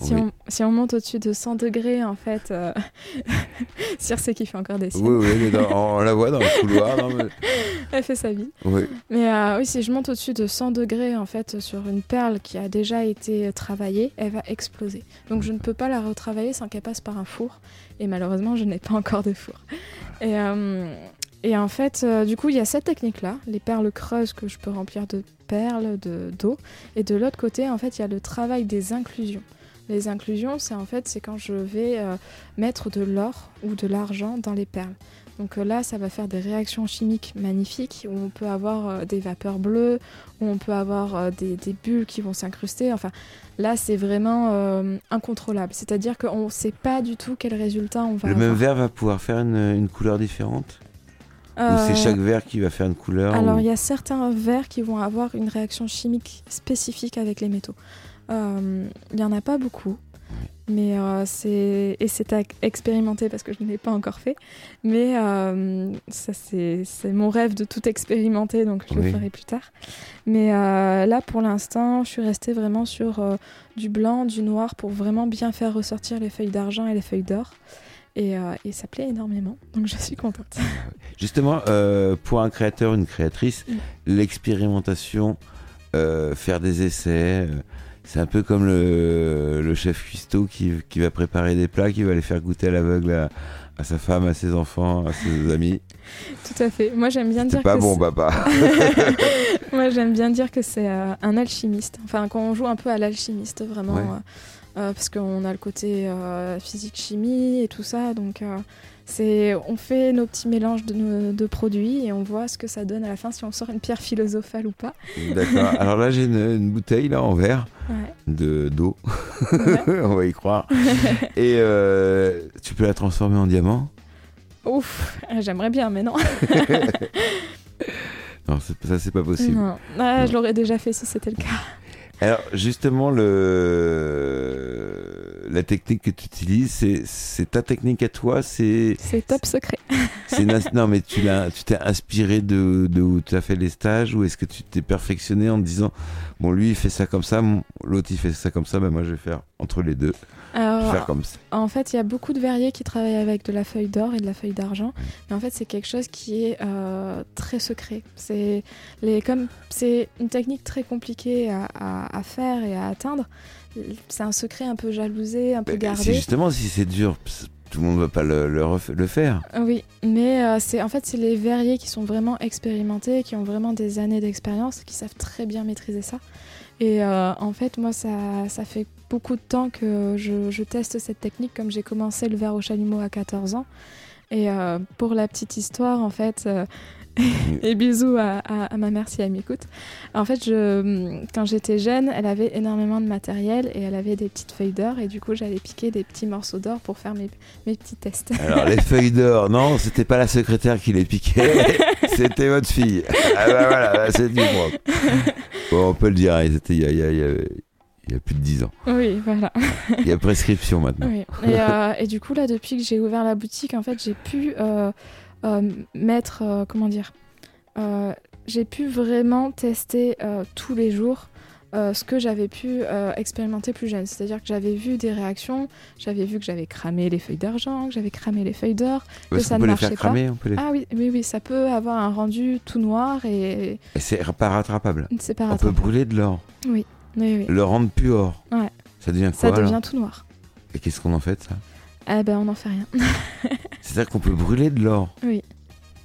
Speaker 4: si,
Speaker 1: Oui.
Speaker 4: on, si on monte au-dessus de 100 degrés, en fait, euh... Circe qui fait encore des signes,
Speaker 1: Oui, oui, mais dans- on la voit dans le couloir. non, mais-
Speaker 4: elle fait sa vie.
Speaker 1: Oui.
Speaker 4: Mais euh, oui, si je monte au-dessus de 100 degrés, en fait, sur une perle qui a déjà été travaillée, elle va exploser. Donc je ne peux pas la retravailler sans qu'elle passe par un four. Et malheureusement, je n'ai pas encore de four. Et, euh, et en fait, euh, du coup, il y a cette technique-là, les perles creuses que je peux remplir de perles, de d'eau. Et de l'autre côté, en fait, il y a le travail des inclusions. Les inclusions, c'est en fait, c'est quand je vais euh, mettre de l'or ou de l'argent dans les perles. Donc euh, là, ça va faire des réactions chimiques magnifiques où on peut avoir euh, des vapeurs bleues, où on peut avoir des, des bulles qui vont s'incruster. Enfin, là, c'est vraiment incontrôlable. C'est-à-dire qu'on ne sait pas du tout quel résultat on va
Speaker 1: Le
Speaker 4: avoir.
Speaker 1: même verre va pouvoir faire une, une couleur différente? Ou c'est chaque verre qui va faire une couleur
Speaker 4: Alors,
Speaker 1: ou-
Speaker 4: il y a certains verres qui vont avoir une réaction chimique spécifique avec les métaux. Euh, Il n'y en a pas beaucoup, mais euh, c'est et c'est à expérimenter parce que je ne l'ai pas encore fait. Mais euh, ça, c'est c'est mon rêve de tout expérimenter, donc je
Speaker 1: Oui.
Speaker 4: le ferai plus tard. Mais euh, là, pour l'instant, je suis restée vraiment sur euh, du blanc, du noir pour vraiment bien faire ressortir les feuilles d'argent et les feuilles d'or. Et, euh, et ça plaît énormément, donc je suis contente.
Speaker 1: Justement, euh, pour un créateur, une créatrice, l'expérimentation, euh, faire des essais, euh, c'est un peu comme le, le chef cuistot qui, qui va préparer des plats, qui va les faire goûter à l'aveugle à, à sa femme, à ses enfants, à ses amis.
Speaker 4: Tout à fait. Moi, j'aime bien
Speaker 1: C'est
Speaker 4: dire
Speaker 1: pas
Speaker 4: que
Speaker 1: bon,
Speaker 4: c'est-
Speaker 1: papa.
Speaker 4: Moi, j'aime bien dire que c'est euh, un alchimiste. Enfin, quand on joue un peu à l'alchimiste, vraiment.
Speaker 1: Ouais.
Speaker 4: euh, euh, parce qu'on a le côté euh, physique-chimie et tout ça. Donc, c'est, on fait nos petits mélanges de, nos- de produits et on voit ce que ça donne à la fin, si on sort une pierre philosophale ou pas.
Speaker 1: D'accord. Alors là, j'ai une, une bouteille là en verre
Speaker 4: Ouais.
Speaker 1: de d'eau.
Speaker 4: Ouais.
Speaker 1: On va y croire. Et euh, tu peux la transformer en diamant?
Speaker 4: Ouf, j'aimerais bien, mais non.
Speaker 1: Non, c'est- ça c'est pas possible.
Speaker 4: non. Ah,
Speaker 1: Non.
Speaker 4: Je l'aurais déjà fait si c'était le cas.
Speaker 1: Alors justement, le... la technique que tu utilises, c'est, ta technique à toi, c'est,
Speaker 4: C'est top secret.
Speaker 1: non mais tu t'es inspiré de, de où tu as fait les stages ou est-ce que tu t'es perfectionné en te disant bon lui il fait ça comme ça, mon- l'autre il fait ça comme ça, ben moi je vais faire entre les deux,
Speaker 4: Alors,
Speaker 1: faire comme ça.
Speaker 4: En fait, il y a beaucoup de verriers qui travaillent avec de la feuille d'or et de la feuille d'argent. Mais en fait, c'est quelque chose qui est euh, très secret. C'est les comme c'est une technique très compliquée à, à- à faire et à atteindre. C'est un secret un peu jalousé, un peu
Speaker 1: C'est
Speaker 4: gardé.
Speaker 1: justement si c'est dur, tout le monde va pas le, le, ref- le faire.
Speaker 4: Oui, mais euh, c'est en fait c'est les verriers qui sont vraiment expérimentés, qui ont vraiment des années d'expérience, qui savent très bien maîtriser ça. Et euh, en fait, moi, ça, ça fait beaucoup de temps que je, je teste cette technique, comme j'ai commencé le verre au chalumeau à 14 ans. Et euh, pour la petite histoire, en fait, euh, et bisous à, à- à ma mère si elle m'écoute. En fait, je, quand j'étais jeune, elle avait énormément de matériel et elle avait des petites feuilles d'or. Et du coup, j'allais piquer des petits morceaux d'or pour faire mes, mes petits tests.
Speaker 1: Alors les feuilles d'or, non, c'était pas la secrétaire qui les piquait, c'était votre fille. Ah bah voilà, là, c'est du propre. Bon, on peut le dire, c'était il y a, il y a- il y a- il y a plus de 10 ans.
Speaker 4: Oui, voilà.
Speaker 1: Il y a prescription maintenant.
Speaker 4: Oui. Et, euh, et du coup, là, depuis que j'ai ouvert la boutique, en fait, j'ai pu euh, mettre, euh, comment dire, euh, j'ai pu vraiment tester euh, tous les jours euh, ce que j'avais pu euh, expérimenter plus jeune. C'est-à-dire que j'avais vu des réactions, j'avais vu que j'avais cramé les feuilles d'argent, que j'avais cramé les feuilles d'or.
Speaker 1: Parce
Speaker 4: ça
Speaker 1: qu'on
Speaker 4: ne
Speaker 1: peut les
Speaker 4: marchait
Speaker 1: faire
Speaker 4: pas.
Speaker 1: cramer, on peut les...
Speaker 4: Ah oui, oui, oui, ça peut avoir un rendu tout noir et
Speaker 1: Et c'est pas rattrapable.
Speaker 4: c'est pas
Speaker 1: On peut
Speaker 4: rattrapable.
Speaker 1: brûler de l'or,
Speaker 4: Oui, oui.
Speaker 1: le rendre plus or.
Speaker 4: Ouais.
Speaker 1: Ça devient
Speaker 4: Ça
Speaker 1: quoi alors?
Speaker 4: devient tout noir.
Speaker 1: Et qu'est-ce qu'on en fait ça?
Speaker 4: Eh ben, on n'en fait rien.
Speaker 1: C'est-à-dire qu'on peut brûler de l'or.
Speaker 4: Oui.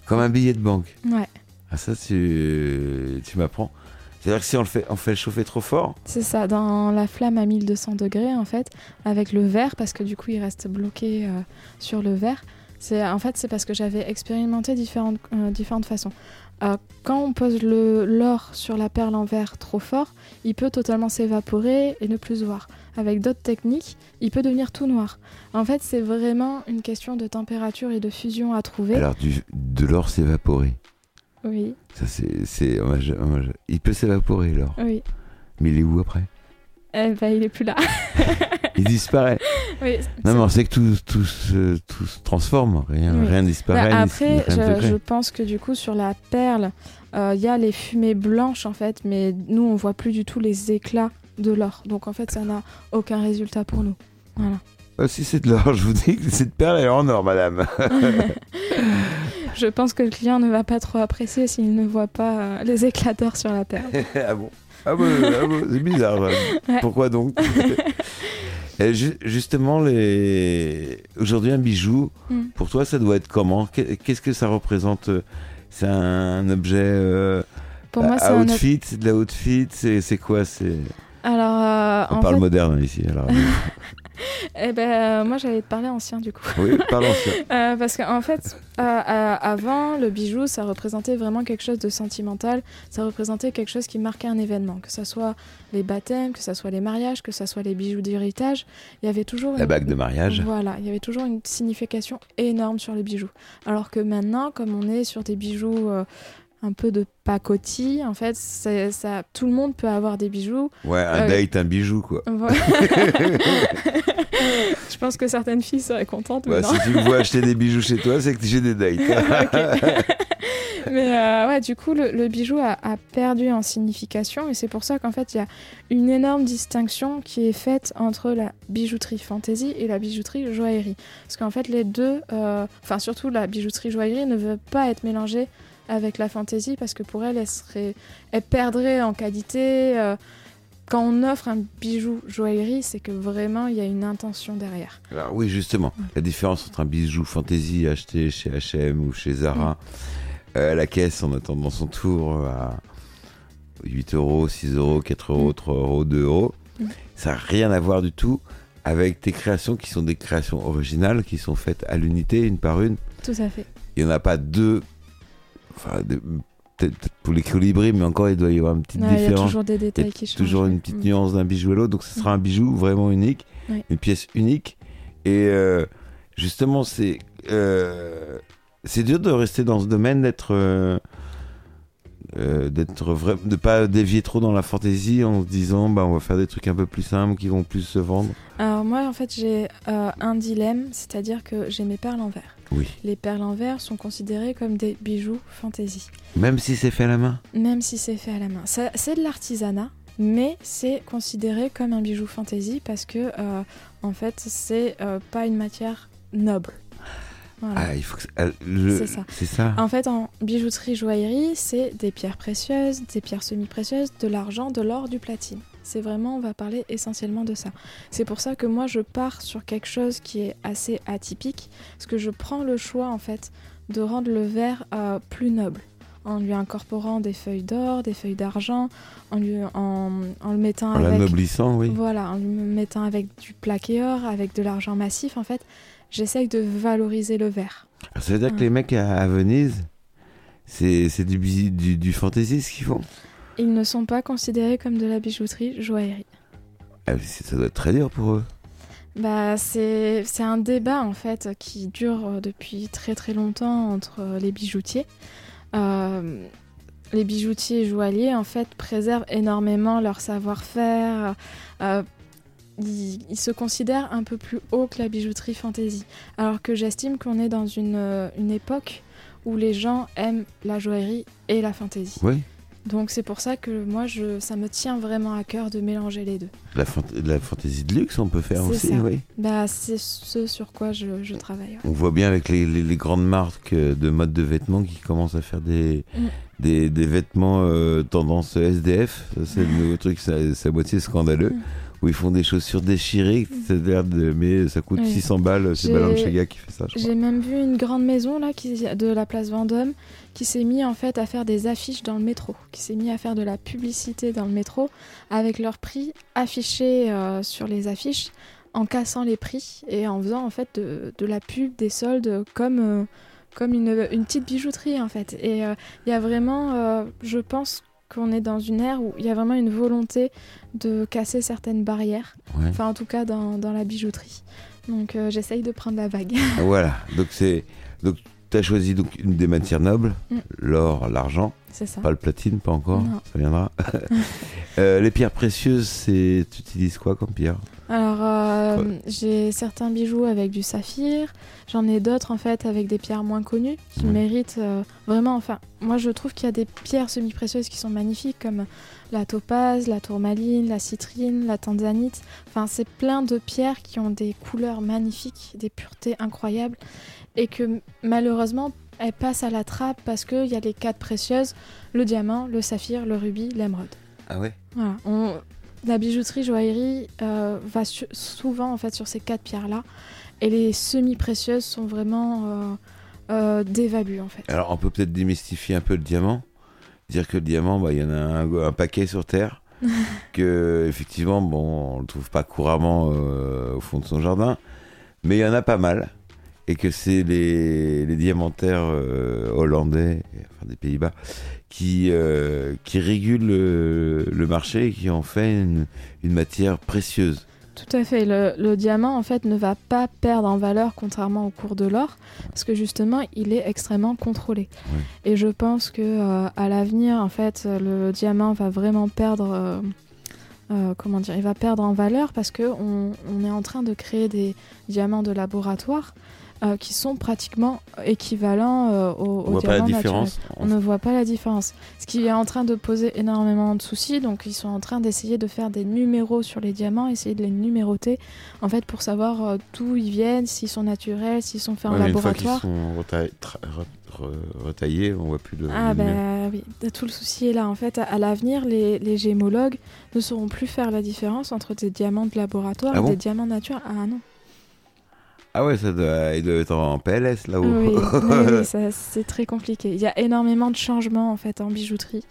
Speaker 1: Comme un billet de banque.
Speaker 4: Ouais.
Speaker 1: Ah, ça, tu, tu m'apprends. C'est-à-dire que si on le fait, on fait le chauffer trop fort,
Speaker 4: C'est ça, dans la flamme à 1200 degrés, en fait, avec le verre, parce que du coup, il reste bloqué euh, sur le verre. C'est, en fait, c'est parce que j'avais expérimenté différentes, euh, différentes façons. Euh, quand on pose le, l'or sur la perle en verre trop fort, il peut totalement s'évaporer et ne plus se voir. Avec d'autres techniques, il peut devenir tout noir. En fait, c'est vraiment une question de température et de fusion à trouver.
Speaker 1: alors du, de l'or s'évaporer.
Speaker 4: Oui,
Speaker 1: Ça, c'est. Il peut s'évaporer, l'or.
Speaker 4: oui.
Speaker 1: Mais il est où après?
Speaker 4: Eh ben, il est plus là.
Speaker 1: Il disparaît.
Speaker 4: oui,
Speaker 1: Non, mais on sait que tout, tout, se, tout se transforme. Rien
Speaker 4: Oui.
Speaker 1: rien
Speaker 4: Bah,
Speaker 1: disparaît. ni-
Speaker 4: après,
Speaker 1: rien
Speaker 4: je, je pense que du coup, sur la perle, euh, il y a les fumées blanches en fait, mais nous, on voit plus du tout les éclats de l'or. Donc en fait, ça n'a aucun résultat pour nous. Voilà.
Speaker 1: Ah, si c'est de l'or, je vous dis que cette perle est en or, madame.
Speaker 4: Je pense que le client ne va pas trop apprécier s'il ne voit pas euh, les éclats d'or sur la perle.
Speaker 1: ah bon Ah bon, ah bon, c'est bizarre. ça. Pourquoi donc Et ju- Justement, les... aujourd'hui, un bijou,
Speaker 4: Mm.
Speaker 1: pour toi, ça doit être comment? Qu'est- Qu'est-ce que ça représente? C'est un objet euh,
Speaker 4: Pour moi, c'est un.
Speaker 1: outfit C'est de la outfit C'est c'est quoi? C'est
Speaker 4: Alors, euh,
Speaker 1: On
Speaker 4: en
Speaker 1: parle
Speaker 4: fait,
Speaker 1: moderne ici. Alors.
Speaker 4: eh ben, euh, moi, j'allais te parler ancien du coup.
Speaker 1: oui, parlons ça.
Speaker 4: Euh, parce qu'en fait, euh, avant, le bijou, ça représentait vraiment quelque chose de sentimental. Ça représentait quelque chose qui marquait un événement. Que ce soit les baptêmes, que ce soit les mariages, que ce soit les bijoux d'héritage. Il y avait toujours
Speaker 1: La
Speaker 4: une-
Speaker 1: bague de mariage.
Speaker 4: Voilà, il y avait toujours une signification énorme sur les bijoux. Alors que maintenant, comme on est sur des bijoux un peu de pacotille, en fait, ça, tout le monde peut avoir des bijoux.
Speaker 1: Ouais, un
Speaker 4: Euh,
Speaker 1: date, un bijou, quoi.
Speaker 4: Voilà. Je pense que certaines filles seraient contentes.
Speaker 1: Bah, si tu me vois acheter des bijoux chez toi, c'est que j'ai des dates.
Speaker 4: Mais euh, ouais, du coup, le, le bijou a, a perdu en signification et c'est pour ça qu'en fait, il y a une énorme distinction qui est faite entre la bijouterie fantasy et la bijouterie joaillerie. Parce qu'en fait, les deux, euh, enfin surtout la bijouterie joaillerie, ne veut pas être mélangée avec la fantasy parce que pour elle, elle, serait, elle perdrait en qualité. euh, quand on offre un bijou joaillerie, c'est que vraiment, il y a une intention derrière.
Speaker 1: Alors oui, justement, la différence entre un bijou fantasy acheté chez H&M ou chez Zara, euh, à la caisse en attendant son tour euh, à 8 euros, 6 euros, 4 euros,
Speaker 4: Mm.
Speaker 1: 3 euros, 2 euros,
Speaker 4: Mm.
Speaker 1: ça n'a rien à voir du tout avec tes créations qui sont des créations originales, qui sont faites à l'unité, une par une.
Speaker 4: Tout à fait.
Speaker 1: Il n'y en a pas deux, enfin, peut-être pour colibris, mais encore, il doit y avoir une petite
Speaker 4: Ouais, il y a
Speaker 1: différence.
Speaker 4: toujours des détails qui changent.
Speaker 1: toujours une petite
Speaker 4: Mm.
Speaker 1: nuance d'un bijou à l'autre, donc ce sera un bijou vraiment unique, une pièce unique. Et euh, justement, c'est euh, c'est dur de rester dans ce domaine, d'être euh, euh, d'être vrai, de pas dévier trop dans la fantaisie en se disant bah on va faire des trucs un peu plus simples qui vont plus se vendre.
Speaker 4: Alors moi en fait j'ai un dilemme, c'est-à-dire que j'ai mes perles en verre.
Speaker 1: Oui.
Speaker 4: Les perles en verre sont considérées comme des bijoux fantaisie,
Speaker 1: Même si c'est fait à la main.
Speaker 4: même si c'est fait à la main. C'est de l'artisanat, mais c'est considéré comme un bijou fantaisie parce que euh, en fait c'est euh, pas une matière noble. Voilà.
Speaker 1: Ah, il faut que le-
Speaker 4: C'est ça.
Speaker 1: C'est ça.
Speaker 4: En fait, en bijouterie joaillerie, c'est des pierres précieuses, des pierres semi-précieuses, de l'argent, de l'or, du platine. C'est vraiment, on va parler essentiellement de ça. C'est pour ça que moi, je pars sur quelque chose qui est assez atypique, parce que je prends le choix, en fait, de rendre le verre euh, plus noble, en lui incorporant des feuilles d'or, des feuilles d'argent, en, lui, en, en le mettant
Speaker 1: En
Speaker 4: avec...
Speaker 1: l'anoblissant, oui.
Speaker 4: Voilà, en lui mettant avec du plaqué or, avec de l'argent massif, en fait, j'essaye de valoriser le verre.
Speaker 1: Ça veut dire que
Speaker 4: Ouais.
Speaker 1: les mecs à, à Venise, c'est du, du, du fantasy ce qu'ils font?
Speaker 4: Ils ne sont pas considérés comme de la bijouterie joaillerie.
Speaker 1: Ah, ça doit être très dur pour eux.
Speaker 4: Bah, c'est un débat en fait qui dure euh, depuis très très longtemps entre euh, les bijoutiers. Euh, les bijoutiers et joailliers en fait préservent énormément leur savoir-faire. Euh, ils, ils se considèrent un peu plus haut que la bijouterie fantasy. Alors que j'estime qu'on est dans une, une époque où les gens aiment la joaillerie et la fantasy.
Speaker 1: Oui.
Speaker 4: Donc c'est pour ça que moi je, ça me tient vraiment à cœur de mélanger les deux.
Speaker 1: La, fant- la fantaisie de luxe, on peut faire aussi,
Speaker 4: ça.
Speaker 1: oui.
Speaker 4: Bah, c'est ce sur quoi je, je travaille. ouais.
Speaker 1: On voit bien avec les, les- les grandes marques de mode de vêtements qui commencent à faire des,
Speaker 4: Mm.
Speaker 1: des, des vêtements euh, tendance SDF. Ça, C'est le nouveau truc, c'est à moitié scandaleux.
Speaker 4: Mm.
Speaker 1: Où ils font des chaussures déchirées. De, mais ça coûte
Speaker 4: Oui.
Speaker 1: 600 balles. C'est Balenciaga qui fait ça.
Speaker 4: J'ai même vu une grande maison là qui, de la place Vendôme qui s'est mis en fait à faire des affiches dans le métro, qui s'est mis à faire de la publicité dans le métro avec leurs prix affichés euh, sur les affiches en cassant les prix et en faisant en fait de, de la pub, des soldes comme, euh, comme une, une petite bijouterie en fait. Et euh, il y a vraiment, euh, je pense qu'on est dans une ère où il y a vraiment une volonté de casser certaines barrières,
Speaker 1: Ouais.
Speaker 4: enfin en tout cas dans, dans la bijouterie. Donc euh, j'essaye de prendre la vague.
Speaker 1: Ah, Voilà. Donc c'est donc tu as choisi donc une des matières nobles,
Speaker 4: Mm.
Speaker 1: l'or, l'argent,
Speaker 4: C'est ça.
Speaker 1: pas le platine, pas encore.
Speaker 4: Non.
Speaker 1: Ça viendra. Euh, les pierres précieuses, c'est tu utilises quoi comme pierre?
Speaker 4: Alors, euh, j'ai certains bijoux avec du saphir. J'en ai d'autres, en fait, avec des pierres moins connues qui
Speaker 1: Ouais.
Speaker 4: méritent euh, vraiment. Enfin, moi, je trouve qu'il y a des pierres semi-précieuses qui sont magnifiques, comme la topaze, la tourmaline, la citrine, la tanzanite. Enfin, c'est plein de pierres qui ont des couleurs magnifiques, des puretés incroyables. Et que, malheureusement, elles passent à la trappe parce qu'il y a les quatre précieuses le diamant, le saphir, le rubis, l'émeraude.
Speaker 1: Ah ouais?
Speaker 4: Voilà, on- la bijouterie joaillerie euh, va souvent en fait sur ces quatre pierres là et les semi précieuses sont vraiment euh, euh, dévaluées en fait.
Speaker 1: Alors on peut peut-être démystifier un peu le diamant, dire que le diamant, bah, il y en a un, un paquet sur Terre, que effectivement, bon, on le trouve pas couramment au fond de son jardin, mais il y en a pas mal, et que c'est les, les diamantaires euh, hollandais, enfin des Pays-Bas, qui, euh, qui régulent le, le marché et qui en fait une, une matière précieuse.
Speaker 4: Tout à fait. Le, le diamant en fait ne va pas perdre en valeur contrairement au cours de l'or parce que justement il est extrêmement contrôlé. Et je pense que euh, à l'avenir en fait le diamant va vraiment perdre. euh, comment dire, il va perdre en valeur parce que on, on est en train de créer des diamants de laboratoire euh, qui sont pratiquement équivalents euh, aux,
Speaker 1: On
Speaker 4: aux
Speaker 1: voit pas la.
Speaker 4: On ne voit pas la différence. Ce qui est en train de poser énormément de soucis. Donc, ils sont en train d'essayer de faire des numéros sur les diamants, essayer de les numéroter, en fait, pour savoir euh, d'où ils viennent, s'ils sont naturels, s'ils sont faits
Speaker 1: Ouais,
Speaker 4: en
Speaker 1: mais une fois qu'ils
Speaker 4: laboratoire.
Speaker 1: sont retaillés, on voit plus de.
Speaker 4: Ah
Speaker 1: numéros.
Speaker 4: bah oui, tout le souci est là. En fait, à, à l'avenir, les, les gémologues ne sauront plus faire la différence entre des diamants de laboratoire
Speaker 1: Ah
Speaker 4: et
Speaker 1: bon?
Speaker 4: des diamants naturels. Ah non.
Speaker 1: Ah ouais, ça doit, il doit être en PLS là-haut.
Speaker 4: Oui, oui, c'est très compliqué. Il y a énormément de changements en fait en bijouterie.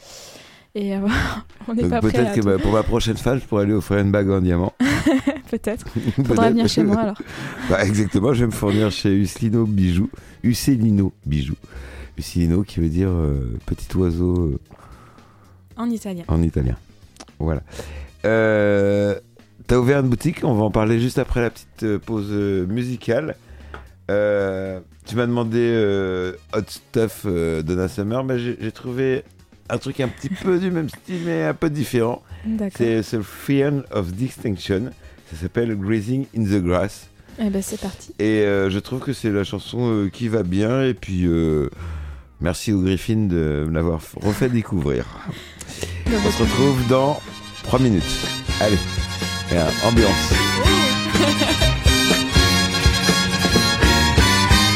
Speaker 4: Et euh, on n'est pas
Speaker 1: peut-être que bah, pour ma prochaine femme, je pourrais lui offrir une bague en diamant.
Speaker 4: Peut-être. Faudra
Speaker 1: Peut-être.
Speaker 4: venir chez moi alors.
Speaker 1: Bah, exactement, je vais me fournir chez Uslino Bijoux. Uselino Bijoux. Uselino qui veut dire euh, petit oiseau euh,
Speaker 4: En italien.
Speaker 1: en italien. Voilà. Euh, T'as ouvert une boutique, on va en parler juste après la petite euh, pause euh, musicale. Euh, tu m'as demandé euh, Hot Stuff euh, Donna Summer, mais j'ai trouvé un truc un petit peu du même style, mais un peu différent. C'est c'est Fear of Distinction. Ça s'appelle Grazing in the Grass.
Speaker 4: Eh ben c'est parti.
Speaker 1: Et je trouve que c'est la chanson qui va bien. Et puis, merci au Griffin de me l'avoir refait découvrir. On se retrouve dans 3 minutes. Allez, et, euh, ambiance.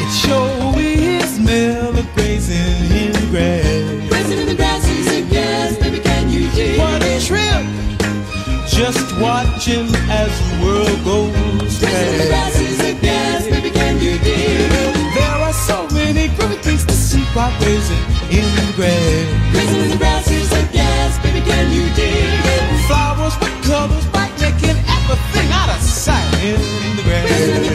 Speaker 6: It sure is smell of grazing in the grass.
Speaker 5: Racing in the grass is a gas, baby, can you dig?
Speaker 6: What a trip! Just watching as the world goes
Speaker 5: Racing in the grass
Speaker 6: past.
Speaker 5: is a gas, baby, can you dig?
Speaker 6: There are so many great things to see while grazing in the grass.
Speaker 5: Racing in the grass is a gas, baby, can you dig?
Speaker 6: Flowers with colors in the
Speaker 5: Racing in the
Speaker 6: grass.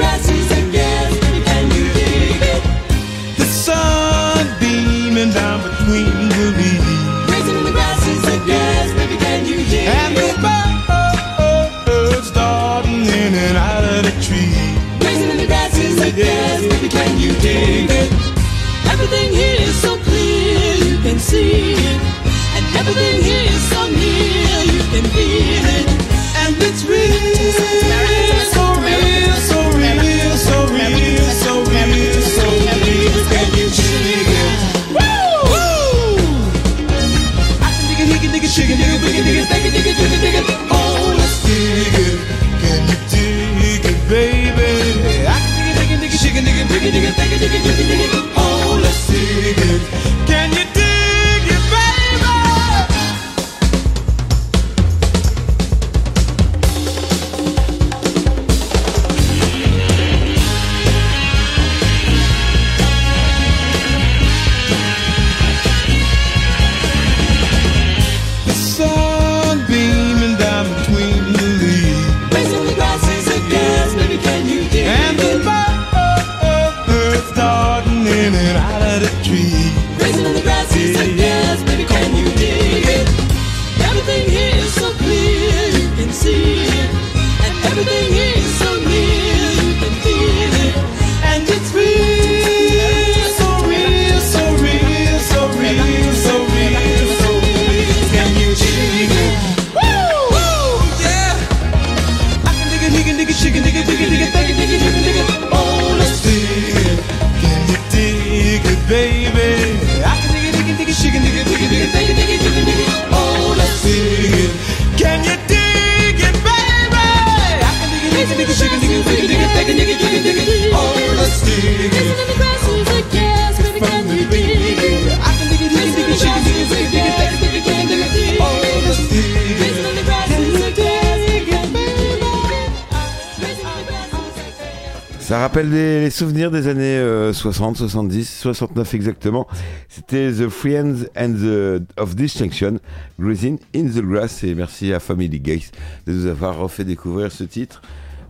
Speaker 1: Ça rappelle les, souvenirs des années 60, 70, 69 exactement. C'était The Friends and the, of Distinction, Grazing in the Grass. Et merci à Family Gates de nous avoir refait découvrir ce titre.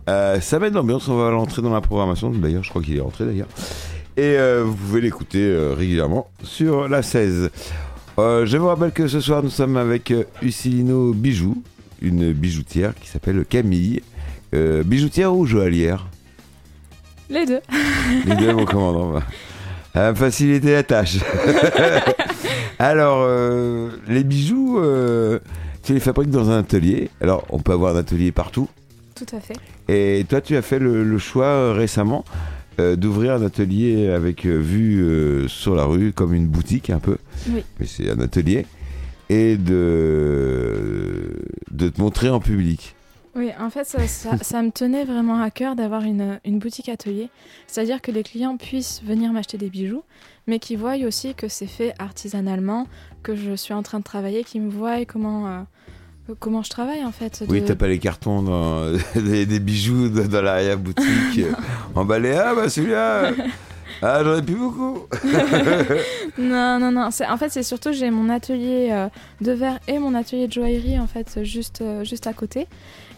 Speaker 1: Euh, ça met de l'ambiance, on va l'entrer dans la programmation. D'ailleurs, je crois qu'il est rentré d'ailleurs. Et euh, vous pouvez l'écouter euh, régulièrement sur la 16. Euh, je vous rappelle que ce soir, nous sommes avec Usilino Bijoux, une bijoutière qui s'appelle Camille. Bijoutière ou joaillière?
Speaker 4: Les deux.
Speaker 1: Les deux, mon commandant. va me faciliter la tâche. Alors, les bijoux, tu les fabriques dans un atelier. Alors, on peut avoir un atelier partout.
Speaker 4: Tout à fait.
Speaker 1: Et toi, tu as fait le, le choix euh, récemment euh, d'ouvrir un atelier avec euh, vue sur la rue, comme une boutique un peu.
Speaker 4: Oui.
Speaker 1: Mais c'est un atelier. Et de, de te montrer en public.
Speaker 4: Oui, en fait, ça, ça- ça me tenait vraiment à cœur d'avoir une, une boutique atelier. C'est-à-dire que les clients puissent venir m'acheter des bijoux, mais qu'ils voient aussi que c'est fait artisanalement, que je suis en train de travailler, qu'ils me voient comment, euh, comment je travaille en fait.
Speaker 1: Oui,
Speaker 4: de-
Speaker 1: t'as pas les cartons dans des, des bijoux dans, dans l'arrière-boutique euh, emballés. Ah bah celui-là Ah j'en ai plus beaucoup
Speaker 4: Non, non, non. En fait, c'est surtout j'ai mon atelier euh, de verre et mon atelier de joaillerie en fait juste, euh, juste à côté.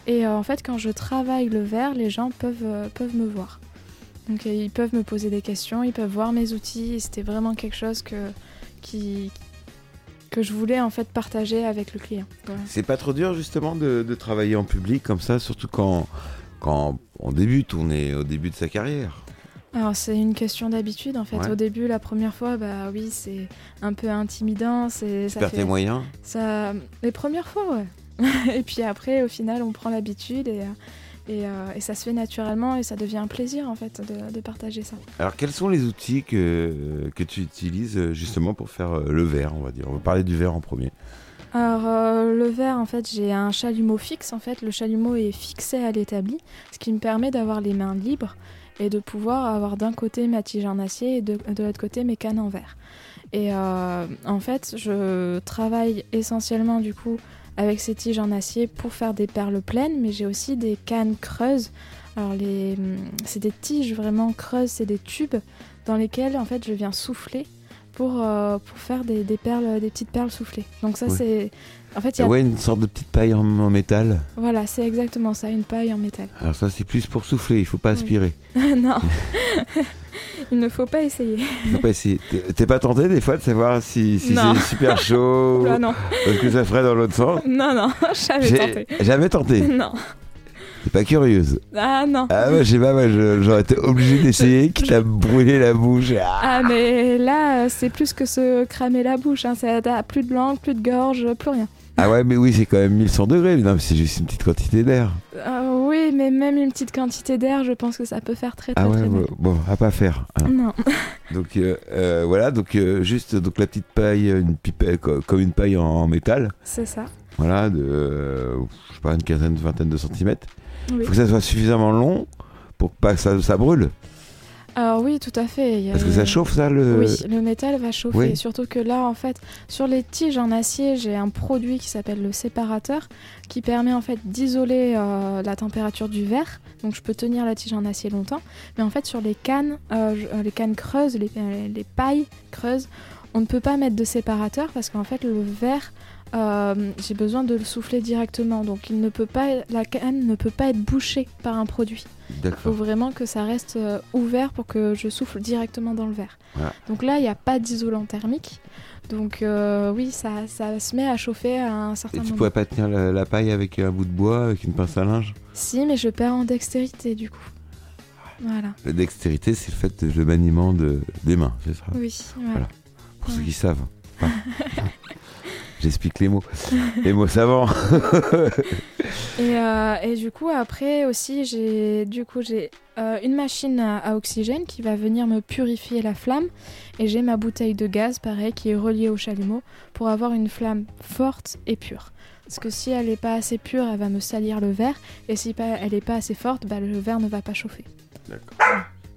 Speaker 4: Et euh, en fait, quand je travaille le verre, les gens peuvent, peuvent me voir. Donc ils peuvent me poser des questions, ils peuvent voir mes outils. C'était vraiment quelque chose que, qui, que je voulais en fait partager avec le client. Voilà.
Speaker 1: C'est pas trop dur justement de, de travailler en public comme ça, surtout quand, quand on débute, on est au début de sa carrière?
Speaker 4: Alors c'est une question d'habitude en fait.
Speaker 1: Ouais.
Speaker 4: Au début, la première fois, bah oui, c'est un peu intimidant. C'est ça
Speaker 1: perds tes moyens?
Speaker 4: Ça, les premières fois, ouais. et puis après, au final, on prend l'habitude et, euh, et, euh, et ça se fait naturellement et ça devient un plaisir en fait de, de partager ça.
Speaker 1: Alors quels sont les outils que, que tu utilises euh, justement pour faire euh, le verre, on va dire? On va parler du verre en premier.
Speaker 4: Alors euh, le verre, en fait, j'ai un chalumeau fixe. En fait, le chalumeau est fixé à l'établi, ce qui me permet d'avoir les mains libres et de pouvoir avoir d'un côté ma tige en acier et de, de l'autre côté mes cannes en verre. Et euh, en fait, je travaille essentiellement du coup avec ces tiges en acier pour faire des perles pleines, mais j'ai aussi des cannes creuses. Alors les, hum, c'est des tiges vraiment creuses, c'est des tubes dans lesquels en fait je viens souffler pour, euh, pour faire des, des perles, des petites perles soufflées. Donc ça
Speaker 1: Ouais.
Speaker 4: c'est, en fait il y a,
Speaker 1: Ouais, une sorte de petite paille en, en métal.
Speaker 4: voilà c'est exactement ça, une paille en métal.
Speaker 1: Alors ça c'est plus pour souffler, il faut pas
Speaker 4: Oui.
Speaker 1: aspirer.
Speaker 4: non, il ne faut pas essayer.
Speaker 1: Il faut pas essayer. T'es- pas tenté des fois de savoir si, c'est super chaud
Speaker 4: Oula, non,
Speaker 1: Parce que ça ferait dans l'autre sens?
Speaker 4: Non, non, j'avais
Speaker 1: J'ai
Speaker 4: tenté.
Speaker 1: jamais tenté.
Speaker 4: Non,
Speaker 1: T'es pas curieuse.
Speaker 4: ah non.
Speaker 1: Ah ouais, je sais pas, moi j'aurais été obligé d'essayer, quitte à me brûler la bouche. Ah.
Speaker 4: Ah mais là, c'est plus que se cramer la bouche. Hein. Ça- plus de langue, plus de gorge, plus rien.
Speaker 1: Ah ouais, mais oui, c'est quand même 1100 degrés. Mais non, c'est juste une petite quantité d'air.
Speaker 4: Euh, oui, mais même une petite quantité d'air, je pense que ça peut faire très très
Speaker 1: Ah ouais,
Speaker 4: très
Speaker 1: bon, à pas faire. alors.
Speaker 4: Non.
Speaker 1: Donc euh, euh, voilà, donc euh, juste donc la petite paille, une pipette co- comme une paille en, en métal.
Speaker 4: C'est ça.
Speaker 1: Voilà, de je sais pas une quinzaine, vingtaine de centimètres.
Speaker 4: Oui.
Speaker 1: Faut que ça soit suffisamment long pour pas que ça, ça brûle.
Speaker 4: Alors oui, tout à fait.
Speaker 1: Parce que ça chauffe ça le.
Speaker 4: Oui, le métal va chauffer.
Speaker 1: Oui.
Speaker 4: Surtout que là, en fait, sur les tiges en acier, j'ai un produit qui s'appelle le séparateur, qui permet en fait d'isoler euh, la température du verre. Donc je peux tenir la tige en acier longtemps. Mais en fait, sur les cannes, euh, euh, les cannes creuses, les, les pailles creuses, on ne peut pas mettre de séparateur parce qu'en fait, le verre, euh, j'ai besoin de le souffler directement. Donc il ne peut pas, la canne ne peut pas être bouchée par un produit. Il faut vraiment que ça reste euh, ouvert pour que je souffle directement dans le verre.
Speaker 1: Voilà.
Speaker 4: Donc là, il n'y a pas d'isolant thermique. Donc euh, oui, ça, ça se met à chauffer à un
Speaker 1: Et
Speaker 4: certain
Speaker 1: tu
Speaker 4: moment.
Speaker 1: pourrais pas tenir la, la paille avec un bout de bois, avec une pince à linge?
Speaker 4: Si, mais je perds en dextérité du coup. Voilà.
Speaker 1: La dextérité, c'est le fait de le maniement de, des mains, c'est ça?
Speaker 4: Oui, voilà.
Speaker 1: Voilà. Pour ceux qui savent. Enfin, J'explique les mots. Les mots savants.
Speaker 4: Et, euh, et du coup, après aussi, j'ai du coup j'ai euh, une machine à, à oxygène qui va venir me purifier la flamme. Et j'ai ma bouteille de gaz, pareil, qui est reliée au chalumeau pour avoir une flamme forte et pure. Parce que si elle n'est pas assez pure, elle va me salir le verre. Et si pas, elle n'est pas assez forte, bah, le verre ne va pas chauffer.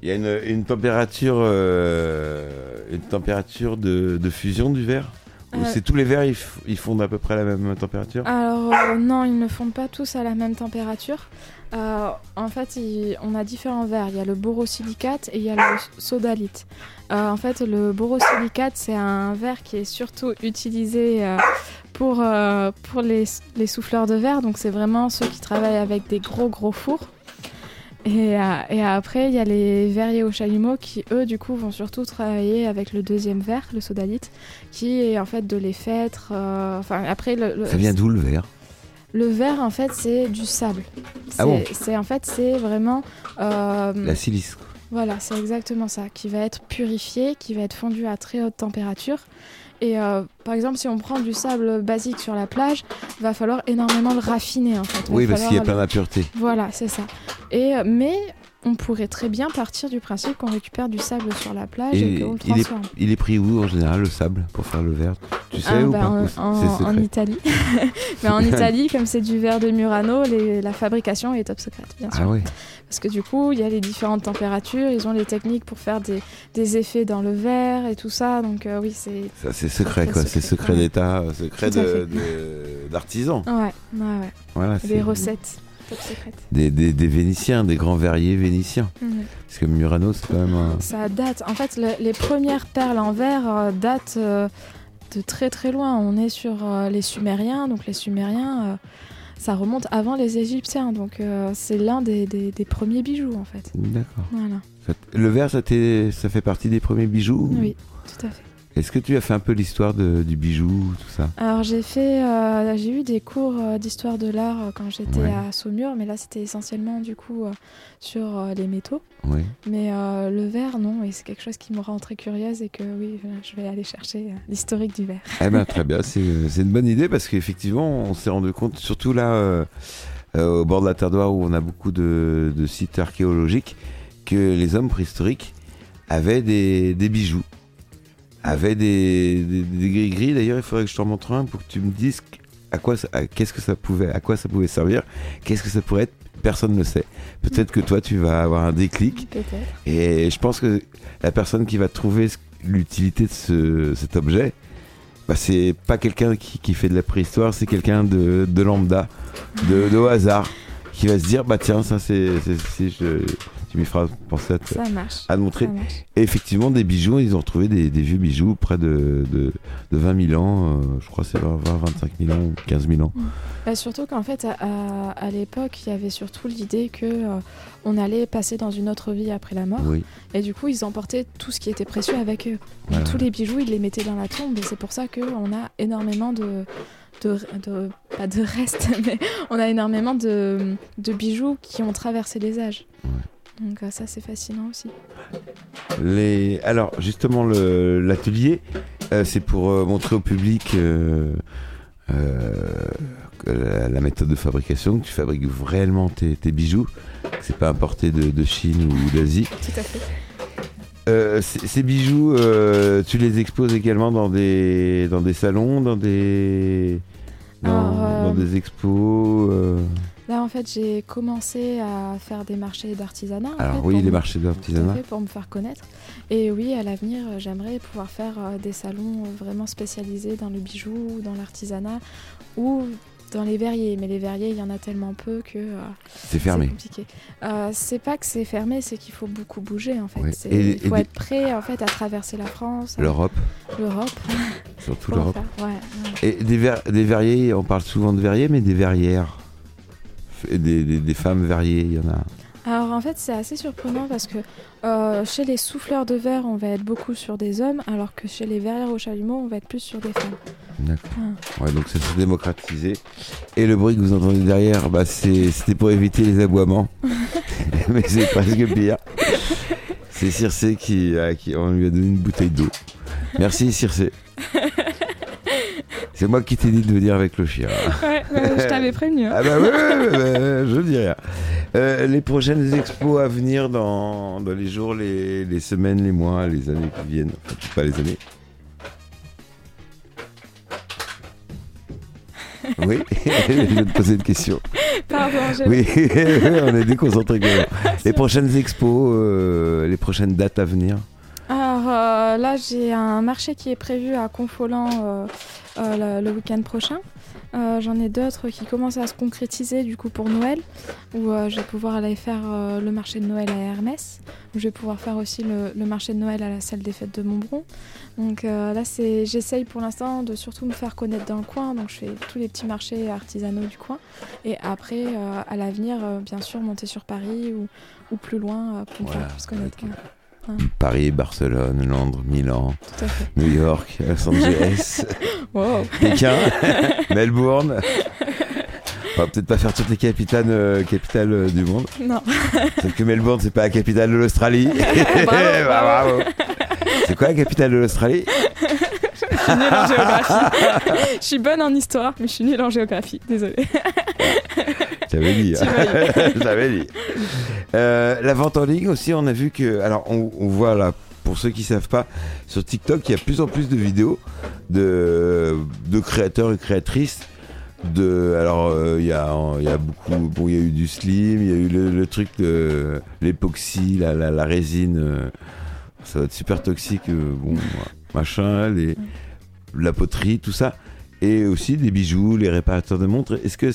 Speaker 1: Il y a une, une température, euh, une température de, de fusion du verre? Ou
Speaker 4: Euh,
Speaker 1: c'est tous les verres, ils, fondent à peu près à la même température
Speaker 4: Alors euh, non, ils ne fondent pas tous à la même température. Euh, en fait, il- on a différents verres. Il y a le borosilicate et il y a le sodalite. Euh, en fait, le borosilicate, c'est un verre qui est surtout utilisé pour, pour les, les souffleurs de verre. Donc c'est vraiment ceux qui travaillent avec des gros gros fours. Et, euh, et après, il y a les verriers au chalumeau qui, eux, du coup, vont surtout travailler avec le deuxième verre, le sodalite, qui est en fait de l'effêtre. euh, Enfin, après, le, le-
Speaker 1: Ça vient d'où le verre?
Speaker 4: Le verre, en fait, c'est du sable.
Speaker 1: Ah bon?
Speaker 4: C'est- en fait, c'est vraiment. euh,
Speaker 1: La silice.
Speaker 4: Voilà, c'est exactement ça, qui va être purifié, qui va être fondu à très haute température. Et euh, par exemple, si on prend du sable basique sur la plage, va falloir énormément le raffiner en fait.
Speaker 1: Oui, parce qu'il y a plein
Speaker 4: le-
Speaker 1: d'impuretés.
Speaker 4: Voilà, c'est ça. Et euh, mais on pourrait très bien partir du principe qu'on récupère du sable sur la plage et,
Speaker 1: Et
Speaker 4: qu'on le
Speaker 1: il est,
Speaker 4: transforme.
Speaker 1: il est pris où en général le sable pour faire le verre Tu sais
Speaker 4: Ah,
Speaker 1: ou
Speaker 4: bah,
Speaker 1: pas?
Speaker 4: en, Italie. Mais en Italie, comme c'est du verre de Murano, les- la fabrication est top secrète, bien sûr.
Speaker 1: Ah ouais.
Speaker 4: Parce que du coup, il y a les différentes températures, ils ont les techniques pour faire des, des effets dans le verre et tout ça. Donc euh, oui, c'est...
Speaker 1: Ça c'est secret quoi, c'est
Speaker 4: secret,
Speaker 1: d'état, euh, secret de- de- d'artisan.
Speaker 4: Ouais, ouais, ouais.
Speaker 1: Voilà, c'est
Speaker 4: Des recettes.
Speaker 1: Des, des, des Vénitiens, des grands verriers vénitiens.
Speaker 4: Mhm.
Speaker 1: Parce que Murano c'est quand même un...
Speaker 4: Ça date. En fait, le- les premières perles en verre euh, datent euh, de très très loin. On est sur euh, les Sumériens. Donc les Sumériens, ça remonte avant les Égyptiens. Donc euh, c'est l'un des, des- des premiers bijoux en fait.
Speaker 1: D'accord.
Speaker 4: Voilà.
Speaker 1: Le verre, ça, ça fait partie des premiers bijoux ou-
Speaker 4: Oui, tout à fait.
Speaker 1: Est-ce que tu as fait un peu l'histoire du bijou, tout ça?
Speaker 4: Alors j'ai fait, euh, j'ai eu des cours euh, d'histoire de l'art euh, quand j'étais
Speaker 1: Ouais.
Speaker 4: à Saumur, mais là c'était essentiellement du coup euh, sur euh, les métaux. Mais le verre, non, et c'est quelque chose qui me rend très curieuse et que oui, je vais aller chercher l'historique du verre.
Speaker 1: Eh ben très bien, c'est une bonne idée parce qu'effectivement, on s'est rendu compte, surtout là, au bord de la Terre Noire où on a beaucoup de, de sites archéologiques, que les hommes préhistoriques avaient des, des bijoux, avaient des, des, des gris-gris. D'ailleurs, il faudrait que je t'en montre un pour que tu me dises à quoi, qu'est-ce que ça pouvait, à quoi ça pouvait servir, qu'est-ce que ça pourrait être? Personne ne le sait. Peut-être que toi, tu vas avoir un déclic. Et je pense que la personne qui va trouver l'utilité de ce- cet objet, bah, c'est pas quelqu'un qui, qui fait de la préhistoire, c'est quelqu'un de, de lambda, de, de hasard, qui va se dire bah tiens, ça c'est. si je- tu m'y feras penser à te,
Speaker 4: Ça marche.
Speaker 1: à te montrer.
Speaker 4: Ça marche.
Speaker 1: Et effectivement, des bijoux, ils ont retrouvé des, des vieux bijoux près de, de, de 20 000 ans, euh, je crois c'est 20, 20, 25 000 ans, 15 000 ans.
Speaker 4: Bah, surtout qu'en fait, à, à- à l'époque, il y avait surtout l'idée que euh, on allait passer dans une autre vie après la mort.
Speaker 1: Oui,
Speaker 4: Et du coup, ils emportaient tout ce qui était précieux avec eux.
Speaker 1: Voilà.
Speaker 4: tous les bijoux, ils les mettaient dans la tombe. Et c'est pour ça qu'on a énormément de, de, de- Pas de restes, mais on a énormément de, de bijoux qui ont traversé les âges. Donc, euh, ça, c'est fascinant aussi.
Speaker 1: Les... Alors, justement, l'atelier, euh, c'est pour euh, montrer au public euh, la, la méthode de fabrication, que tu fabriques réellement tes, tes bijoux, que c'est pas importé de, de Chine ou d'Asie.
Speaker 4: Tout à fait.
Speaker 1: Euh, ces bijoux, euh, tu les exposes également dans des, dans des salons, dans des, dans,
Speaker 4: Alors, euh,
Speaker 1: dans des expos. euh.
Speaker 4: Là, en fait, j'ai commencé à faire des marchés d'artisanat.
Speaker 1: Alors
Speaker 4: fait,
Speaker 1: oui, les
Speaker 4: me-
Speaker 1: marchés d'artisanat.
Speaker 4: pour me faire connaître. Et oui, à l'avenir, j'aimerais pouvoir faire euh, des salons vraiment spécialisés dans le bijou, dans l'artisanat ou dans les verriers. Mais les verriers, il y en a tellement peu que euh,
Speaker 1: C'est fermé.
Speaker 4: c'est compliqué. Euh, c'est pas que c'est fermé, c'est qu'il faut beaucoup bouger en fait.
Speaker 1: Ouais.
Speaker 4: C'est-
Speaker 1: Et-
Speaker 4: il faut être prêt en fait à traverser la France, euh,
Speaker 1: L'Europe,
Speaker 4: l'Europe.
Speaker 1: surtout l'Europe.
Speaker 4: faire. Ouais, ouais.
Speaker 1: Et des, ver- des verriers, on parle souvent de verriers, mais des verrières. F- Des, des- des femmes verriers, il y en a.
Speaker 4: Alors en fait, c'est assez surprenant parce que euh, chez les souffleurs de verre, on va être beaucoup sur des hommes, alors que chez les verrières au chalumeau, on va être plus sur des femmes.
Speaker 1: D'accord.
Speaker 4: Ah.
Speaker 1: Ouais, donc ça s'est démocratisé. Et le bruit que vous entendez derrière, bah, c'était pour éviter les aboiements. mais c'est presque pire. C'est Circé qui, a- qui. On lui a donné une bouteille d'eau. Merci Circé. C'est moi qui t'ai dit de venir avec le chien.
Speaker 4: Ouais, ouais, je t'avais prévenu. hein.
Speaker 1: Ah bah ouais, ouais, je dis rien. Euh, les prochaines expos à venir dans, dans les jours, les, les semaines, les mois, les années qui viennent. Enfin, pas les années. Oui, je vais te poser une question.
Speaker 4: Pardon,
Speaker 1: Oui, on est même. Les prochaines expos, euh, les prochaines dates à venir?
Speaker 4: Euh, là, j'ai un marché qui est prévu à Confolant euh, euh, le, le week-end prochain. J'en ai d'autres qui commencent à se concrétiser du coup pour Noël, où je vais pouvoir aller faire le marché de Noël à Hermès, où je vais pouvoir faire aussi le, le marché de Noël à la salle des fêtes de Montbron. Donc là, c'est, j'essaye pour l'instant de surtout me faire connaître dans le coin, donc je fais tous les petits marchés artisanaux du coin, et après, à l'avenir, bien sûr, monter sur Paris ou, ou plus loin pour me
Speaker 1: Voilà,
Speaker 4: faire plus connaître. Ouais.
Speaker 1: Paris, Barcelone, Londres, Milan. New York, Los Angeles. Pékin, Melbourne. On va peut-être pas faire toutes les capitales, euh, capitales euh, du monde.
Speaker 4: Non.
Speaker 1: Sauf que Melbourne, c'est pas la capitale de l'Australie.
Speaker 4: Bravo,
Speaker 1: Bah,
Speaker 4: bravo.
Speaker 1: C'est quoi la capitale de l'Australie?
Speaker 4: Je suis nulle en géographie. je suis bonne en histoire, mais je suis nulle en géographie. Désolée.
Speaker 1: J'avais dit. Je l'avais dit. Euh, la vente en ligne aussi, on a vu que. Alors, on, on voit là, pour ceux qui savent pas, sur TikTok, il y a plus en plus de vidéos de, de créateurs et créatrices. De, alors, euh, il y, a, y a beaucoup. Bon, il y a eu du slim, il y a eu le, le truc de l'époxy, la, la, la résine. euh, ça va être super toxique. bon, machin, les, la poterie, tout ça. Et aussi des bijoux, les réparateurs de montres. Est-ce que.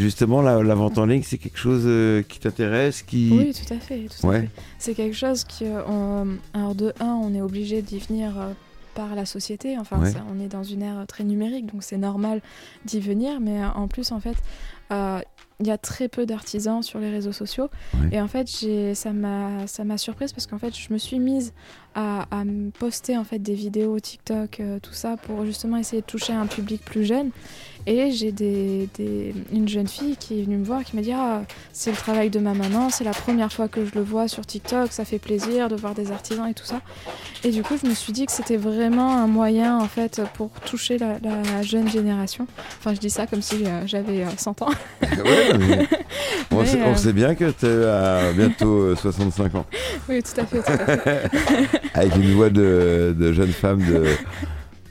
Speaker 1: Justement, la, la vente en ligne, c'est quelque chose euh, qui t'intéresse, qui...
Speaker 4: Oui, tout à fait. tout à
Speaker 1: Ouais.
Speaker 4: fait. C'est quelque chose qui. euh, alors, de un, on est obligé d'y venir euh, par la société. Enfin,
Speaker 1: Ouais.
Speaker 4: ça- on est dans une ère très numérique, donc c'est normal d'y venir. Mais en plus, en fait, il y a très peu d'artisans sur les réseaux sociaux. Et en fait, ça m'a surprise parce qu'en fait, je me suis mise à, poster en fait des vidéos TikTok, euh, tout ça, pour justement essayer de toucher un public plus jeune. Et j'ai des, des- une jeune fille qui est venue me voir qui m'a dit Ah, c'est le travail de ma maman, c'est la première fois que je le vois sur TikTok, ça fait plaisir de voir des artisans et tout ça. Et du coup, je me suis dit que c'était vraiment un moyen en fait pour toucher la, la jeune génération. Enfin, je dis ça comme si euh, j'avais euh, 100 ans.
Speaker 1: Ouais, mais on,
Speaker 4: Mais,
Speaker 1: sait, on
Speaker 4: euh,
Speaker 1: sait bien que tu as bientôt euh, 65 ans,
Speaker 4: oui, tout à fait. Tout à fait.
Speaker 1: avec une voix de, de jeune femme de-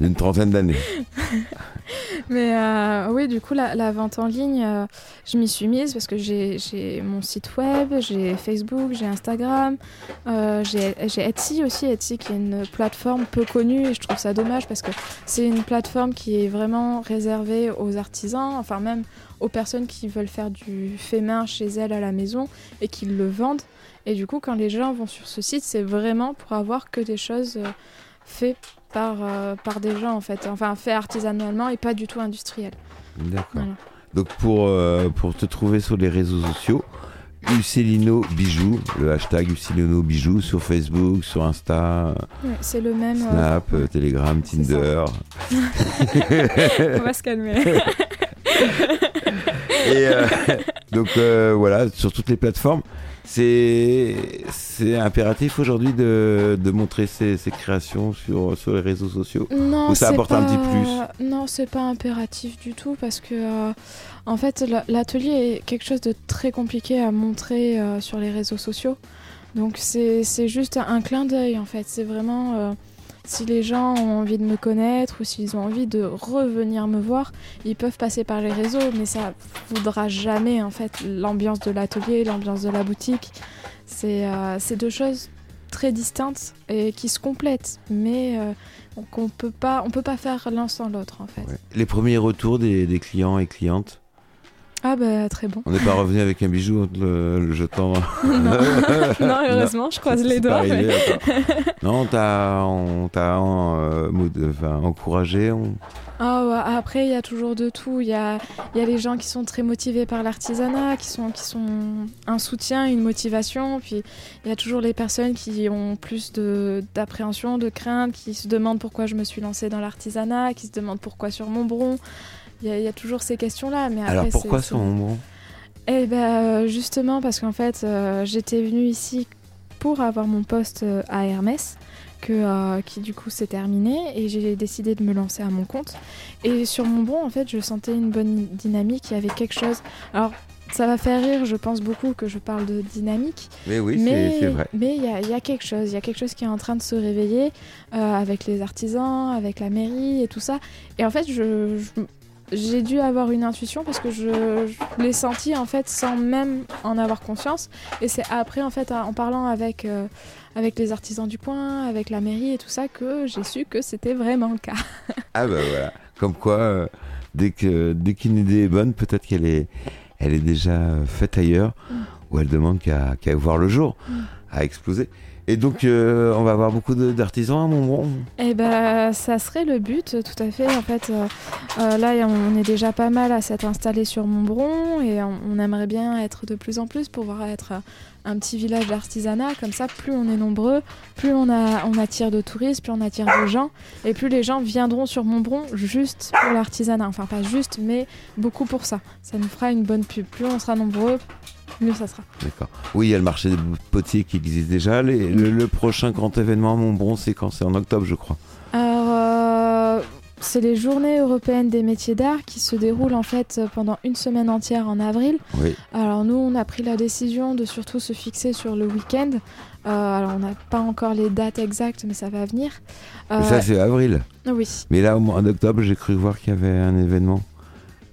Speaker 1: d'une trentaine d'années.
Speaker 4: Mais euh, oui, du coup, la, vente en ligne, euh, je m'y suis mise parce que j'ai mon site web, j'ai Facebook, j'ai Instagram, euh, j'ai Etsy aussi, Etsy qui est une plateforme peu connue et je trouve ça dommage parce que c'est une plateforme qui est vraiment réservée aux artisans, enfin même aux personnes qui veulent faire du fait main chez elles à la maison et qui le vendent. Et du coup, quand les gens vont sur ce site, c'est vraiment pour avoir que des choses faites par, euh, par des gens en fait, enfin fait artisanalement et pas du tout industriel.
Speaker 1: D'accord.
Speaker 4: Voilà.
Speaker 1: Donc pour, euh, pour te trouver sur les réseaux sociaux, Ucellino Bijoux, le hashtag Ucellino Bijoux sur Facebook, sur Insta,
Speaker 4: Ouais, c'est le même. euh,
Speaker 1: Snap, euh, Telegram. Tinder.
Speaker 4: on va se calmer.
Speaker 1: Et donc euh, voilà, sur toutes les plateformes, c'est c'est impératif aujourd'hui de, de montrer ses, ses créations sur, sur les réseaux sociaux.
Speaker 4: non,
Speaker 1: Ou ça apporte un
Speaker 4: pas-
Speaker 1: petit
Speaker 4: Non, c'est pas impératif du tout parce que euh, en fait la- l'atelier est quelque chose de très compliqué à montrer euh, sur les réseaux sociaux. Donc c'est c'est juste un clin d'œil en fait. C'est vraiment si les gens ont envie de me connaître ou s'ils ont envie de revenir me voir, ils peuvent passer par les réseaux, mais ça voudra jamais en fait l'ambiance de l'atelier, l'ambiance de la boutique. C'est euh, deux choses très distinctes et qui se complètent, mais euh, qu'on peut pas, peut pas faire l'un sans l'autre en fait.
Speaker 1: Les premiers retours des clients et clientes?
Speaker 4: Ah bah très bon.
Speaker 1: On n'est pas revenu avec un bijou le, le jetant.
Speaker 4: non. non, heureusement, je croise les doigts. mais-
Speaker 1: non, on t'a on t'a euh, encouragé. on-
Speaker 4: Ah ouais, après, il y a toujours de tout. Il y a, il y a les gens qui sont très motivés par l'artisanat, qui sont, qui sont un soutien, une motivation. Puis il y a toujours les personnes qui ont plus de- d'appréhension, de, crainte, qui se demandent pourquoi je me suis lancée dans l'artisanat, qui se demandent pourquoi sur Montbron. Il y, a- il y a toujours ces questions-là. Mais
Speaker 1: Alors
Speaker 4: après,
Speaker 1: pourquoi
Speaker 4: c'est-
Speaker 1: sur Montbron
Speaker 4: Eh ben euh, justement parce qu'en fait euh, j'étais venue ici pour avoir mon poste euh, à Hermès que, euh, qui du coup s'est terminé et j'ai décidé de me lancer à mon compte et sur mon bon en fait je sentais une bonne dynamique il y avait quelque chose alors ça va faire rire je pense beaucoup que je parle de dynamique
Speaker 1: Mais oui, c'est vrai.
Speaker 4: mais il y a, il y a quelque chose il y a quelque chose qui est en train de se réveiller euh, avec les artisans avec la mairie et tout ça et en fait je, je- j'ai dû avoir une intuition parce que je, je l'ai senti en fait sans même en avoir conscience. Et c'est après en fait en parlant avec, euh, avec les artisans du coin, avec la mairie et tout ça que j'ai su que c'était vraiment le cas.
Speaker 1: Ah bah voilà. Comme quoi, euh, dès que dès qu'une idée est bonne, peut-être qu'elle est, elle est déjà euh, faite ailleurs,
Speaker 4: Mm.
Speaker 1: ou elle demande qu'à qu'à voir le jour,
Speaker 4: Mm.
Speaker 1: à exploser. Et donc, euh, on va avoir beaucoup d'artisans à Montbron.
Speaker 4: Eh ben, ça serait le but, tout à fait. En fait, euh, euh, là, on est déjà pas mal à s'être installé sur Montbron et on, aimerait bien être de plus en plus pour pouvoir être un petit village d'artisanat. Comme ça, plus on est nombreux, plus on, on attire de touristes, plus on attire de gens et plus les gens viendront sur Montbron juste pour l'artisanat. Enfin, pas juste, mais beaucoup pour ça. Ça nous fera une bonne pub. Plus on sera nombreux, mieux ça sera.
Speaker 1: D'accord. Oui, il y a le marché des potiers qui existe déjà. Les- le, le prochain grand événement à Montbron, c'est quand? C'est en octobre, je crois.
Speaker 4: Alors, euh, c'est les journées européennes des métiers d'art qui se déroulent en fait pendant une semaine entière en avril.
Speaker 1: Oui.
Speaker 4: Alors nous, on a pris la décision de surtout se fixer sur le week-end. Euh, alors on n'a pas encore les dates exactes, mais ça va venir. Euh,
Speaker 1: Ça, c'est avril.
Speaker 4: oui.
Speaker 1: Mais là, au mois d'octobre, j'ai cru voir qu'il y avait un événement.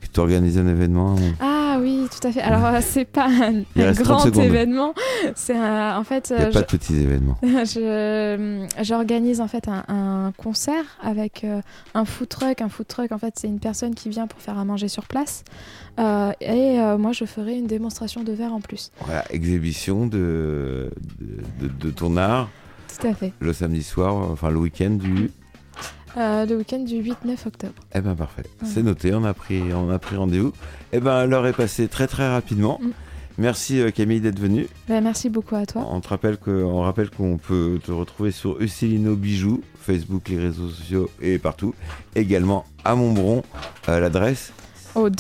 Speaker 1: Que tu organises un événement. Mont-
Speaker 4: Ah oui, tout à fait. Alors euh, c'est pas un,
Speaker 1: Il
Speaker 4: un
Speaker 1: reste 30
Speaker 4: grand événement. C'est en fait,
Speaker 1: Il n'y a
Speaker 4: euh,
Speaker 1: pas de petits événements.
Speaker 4: je- j'organise en fait un, un concert avec euh, un food truck. Un food truck, en fait, c'est une personne qui vient pour faire à manger sur place. Euh, et euh, moi, je ferai une démonstration de verre en plus.
Speaker 1: Voilà, exhibition de, de, de- de ton art
Speaker 4: Tout à fait.
Speaker 1: le samedi soir, enfin le week-end du.
Speaker 4: Euh, le week-end du 8-9 octobre.
Speaker 1: Eh ben parfait,
Speaker 4: Ouais.
Speaker 1: c'est noté, on a pris, on a pris rendez-vous. Eh ben l'heure est passée très très rapidement.
Speaker 4: Mm.
Speaker 1: Merci euh, Camille d'être venue.
Speaker 4: Ben, merci beaucoup à toi.
Speaker 1: On te rappelle que, on rappelle qu'on peut te retrouver sur Ucellino Bijoux, Facebook, les réseaux sociaux et partout. Également à Montbron, euh, l'adresse
Speaker 4: Au 2